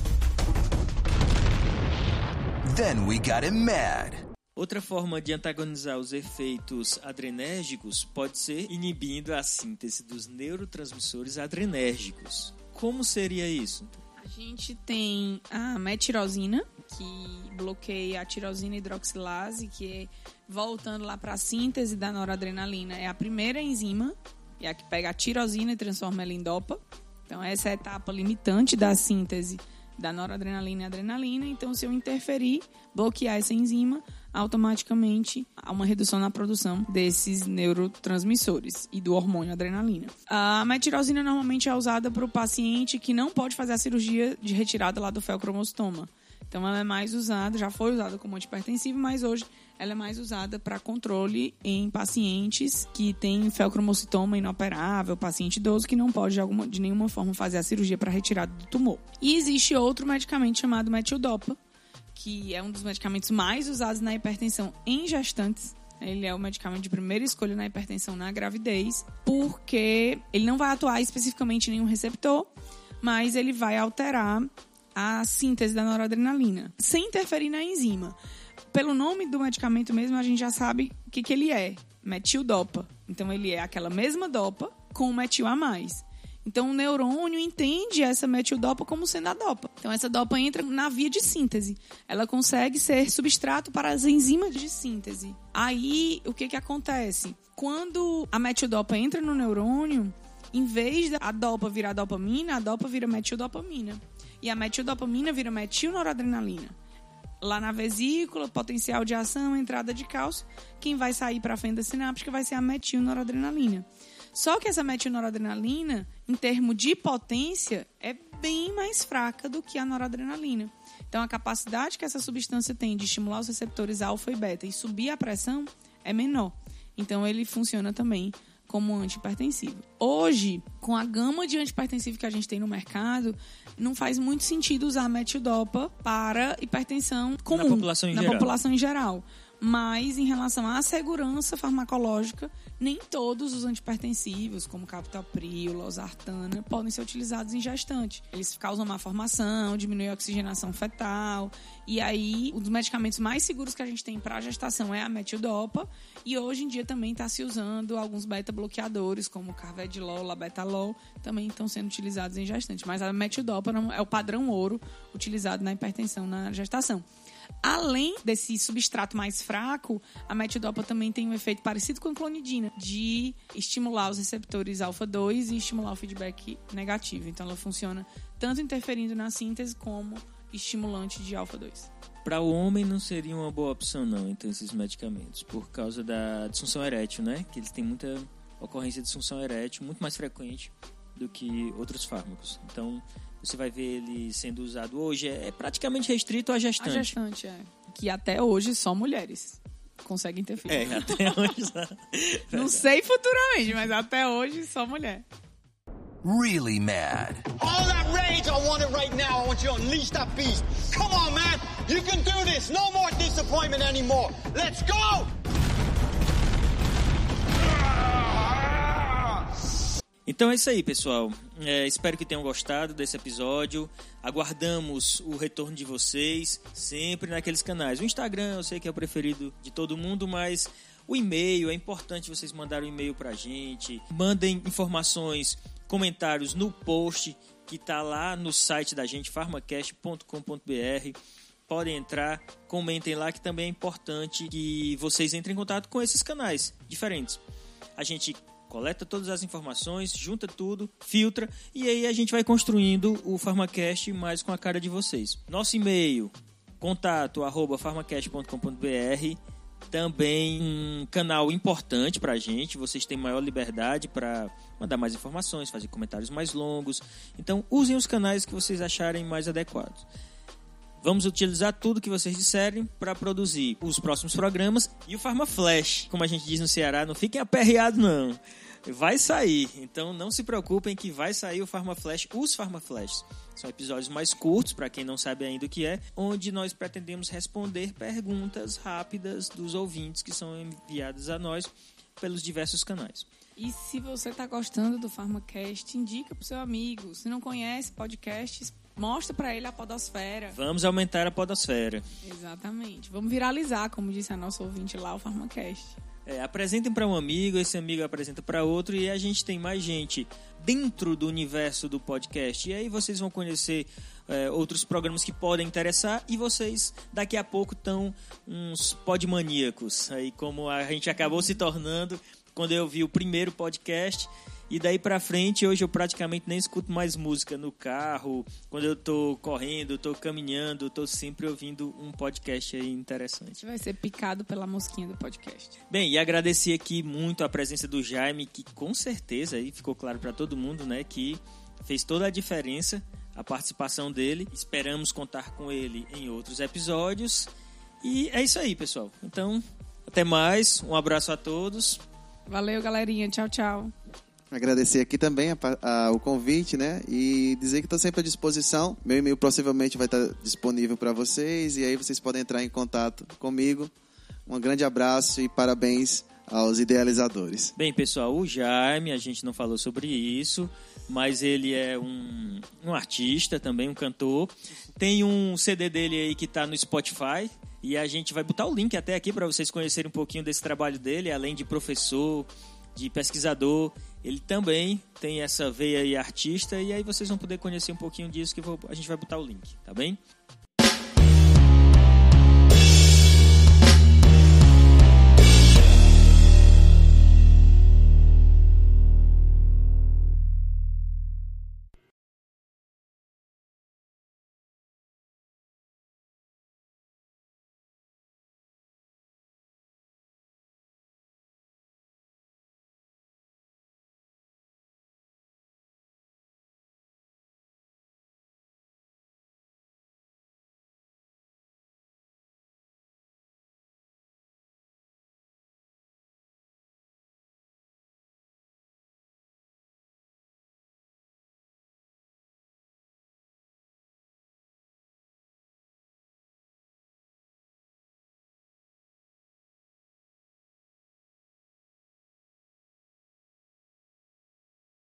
Then we got him mad. Outra forma de antagonizar os efeitos adrenérgicos pode ser inibindo a síntese dos neurotransmissores adrenérgicos. Como seria isso? A gente tem a metirosina, que bloqueia a tirosina hidroxilase, que é voltando lá para a síntese da noradrenalina. É a primeira enzima, é a que pega a tirosina e transforma ela em dopa. Então, essa é a etapa limitante da síntese da noradrenalina e adrenalina. Então, se eu interferir, bloquear essa enzima, automaticamente há uma redução na produção desses neurotransmissores e do hormônio adrenalina. A metirosina normalmente é usada para o paciente que não pode fazer a cirurgia de retirada lá do felcromostoma. Então ela é mais usada, já foi usada como antipertensivo, mas hoje ela é mais usada para controle em pacientes que têm felcromocitoma inoperável, paciente idoso que não pode de, alguma, de nenhuma forma fazer a cirurgia para retirada do tumor. E existe outro medicamento chamado metildopa, que é um dos medicamentos mais usados na hipertensão em gestantes. Ele é o medicamento de primeira escolha na hipertensão na gravidez, porque ele não vai atuar especificamente em nenhum receptor, mas ele vai alterar a síntese da noradrenalina, sem interferir na enzima. Pelo nome do medicamento mesmo, a gente já sabe o que, que ele é: metildopa. Então, ele é aquela mesma dopa com metil a mais. Então, o neurônio entende essa metildopa como sendo a dopa. Então, essa dopa entra na via de síntese. Ela consegue ser substrato para as enzimas de síntese. Aí, o que, que acontece? Quando a metildopa entra no neurônio, em vez da dopa virar dopamina, a dopa vira metildopamina. E a metildopamina vira metilnoradrenalina. Lá na vesícula, potencial de ação, entrada de cálcio, quem vai sair para a fenda sináptica vai ser a metilnoradrenalina. Só que essa metilnoradrenalina, em termos de potência, é bem mais fraca do que a noradrenalina. Então, a capacidade que essa substância tem de estimular os receptores alfa e beta e subir a pressão é menor. Então, ele funciona também como antihipertensivo. Hoje, com a gama de antihipertensivo que a gente tem no mercado, não faz muito sentido usar metildopa para hipertensão comum. Na população em na geral. população em geral. Mas em relação à segurança farmacológica, nem todos os antihipertensivos, como captopril, losartana, podem ser utilizados em gestante. Eles causam má formação, diminuem a oxigenação fetal. E aí, um dos medicamentos mais seguros que a gente tem para gestação é a metildopa. E hoje em dia também está se usando alguns beta-bloqueadores, como carvedilol, labetalol, também estão sendo utilizados em gestante. Mas a metildopa é o padrão ouro utilizado na hipertensão na gestação. Além desse substrato mais fraco, a metildopa também tem um efeito parecido com a clonidina, de estimular os receptores alfa-2 e estimular o feedback negativo. Então, ela funciona tanto interferindo na síntese como estimulante de alfa-2. Para o homem não seria uma boa opção não, então esses medicamentos, por causa da disfunção erétil, né? Que eles têm muita ocorrência de disfunção erétil, muito mais frequente do que outros fármacos. Então, você vai ver ele sendo usado hoje é, é praticamente restrito à A gestante. gestante é. Que até hoje só mulheres conseguem interferir. É, até hoje. Não sei futuramente, mas até hoje só mulher. Really mad. All that rage, I want it right now. I want you to unleash that beast. Come on, man. You can do this. No more disappointment anymore. Let's go! Então é isso aí, pessoal. É, espero que tenham gostado desse episódio. Aguardamos o retorno de vocês sempre naqueles canais. O Instagram eu sei que é o preferido de todo mundo, mas o e-mail é importante vocês mandarem um e-mail pra gente. Mandem informações, comentários no post que tá lá no site da gente, farmacast.com.br. Podem entrar, comentem lá que também é importante que vocês entrem em contato com esses canais diferentes. A gente coleta todas as informações, junta tudo, filtra e aí a gente vai construindo o Farmacast mais com a cara de vocês. Nosso e-mail, contato arroba farmacast.com.br também um canal importante pra gente, vocês têm maior liberdade para mandar mais informações, fazer comentários mais longos. Então, usem os canais que vocês acharem mais adequados. Vamos utilizar tudo que vocês disserem para produzir os próximos programas e o Farma Flash, como a gente diz no Ceará, não fiquem aperreados não. Vai sair, então não se preocupem que vai sair o Farma Flash, os Farma Flash. São episódios mais curtos, para quem não sabe ainda o que é, onde nós pretendemos responder perguntas rápidas dos ouvintes que são enviadas a nós pelos diversos canais. E se você está gostando do PharmaCast, indica pro seu amigo. Se não conhece podcasts, mostra para ele a podosfera. Vamos aumentar a podosfera. Exatamente. Vamos viralizar, como disse a nossa ouvinte lá, o PharmaCast. É, apresentem para um amigo, esse amigo apresenta para outro e a gente tem mais gente dentro do universo do podcast. E aí vocês vão conhecer é, outros programas que podem interessar e vocês daqui a pouco estão uns podmaníacos, aí como a gente acabou se tornando quando eu vi o primeiro podcast. E daí pra frente, hoje eu praticamente nem escuto mais música no carro, quando eu tô correndo, tô caminhando, tô sempre ouvindo um podcast aí A interessante. gente vai ser picado pela mosquinha do podcast. Bem, e agradecer aqui muito a presença do Jaime, que com certeza aí ficou claro para todo mundo, né, que fez toda a diferença a participação dele. Esperamos contar com ele em outros episódios. E é isso aí, pessoal. Então, até mais. Um abraço a todos. Valeu, galerinha. Tchau, tchau. Agradecer aqui também a a- o convite, né? E dizer que estou sempre à disposição. Meu e-mail possivelmente vai estar disponível para vocês e aí vocês podem entrar em contato comigo. Um grande abraço e parabéns aos idealizadores. Bem, pessoal, o Jaime, a gente não falou sobre isso. mas ele é um, um artista também, um cantor. Tem um CD dele aí que tá no Spotify. E a gente vai botar o link até aqui para vocês conhecerem um pouquinho desse trabalho dele, além de professor, de pesquisador. Ele também tem essa veia artista, e aí vocês vão poder conhecer um pouquinho disso que vou, a gente vai botar o link, tá bem?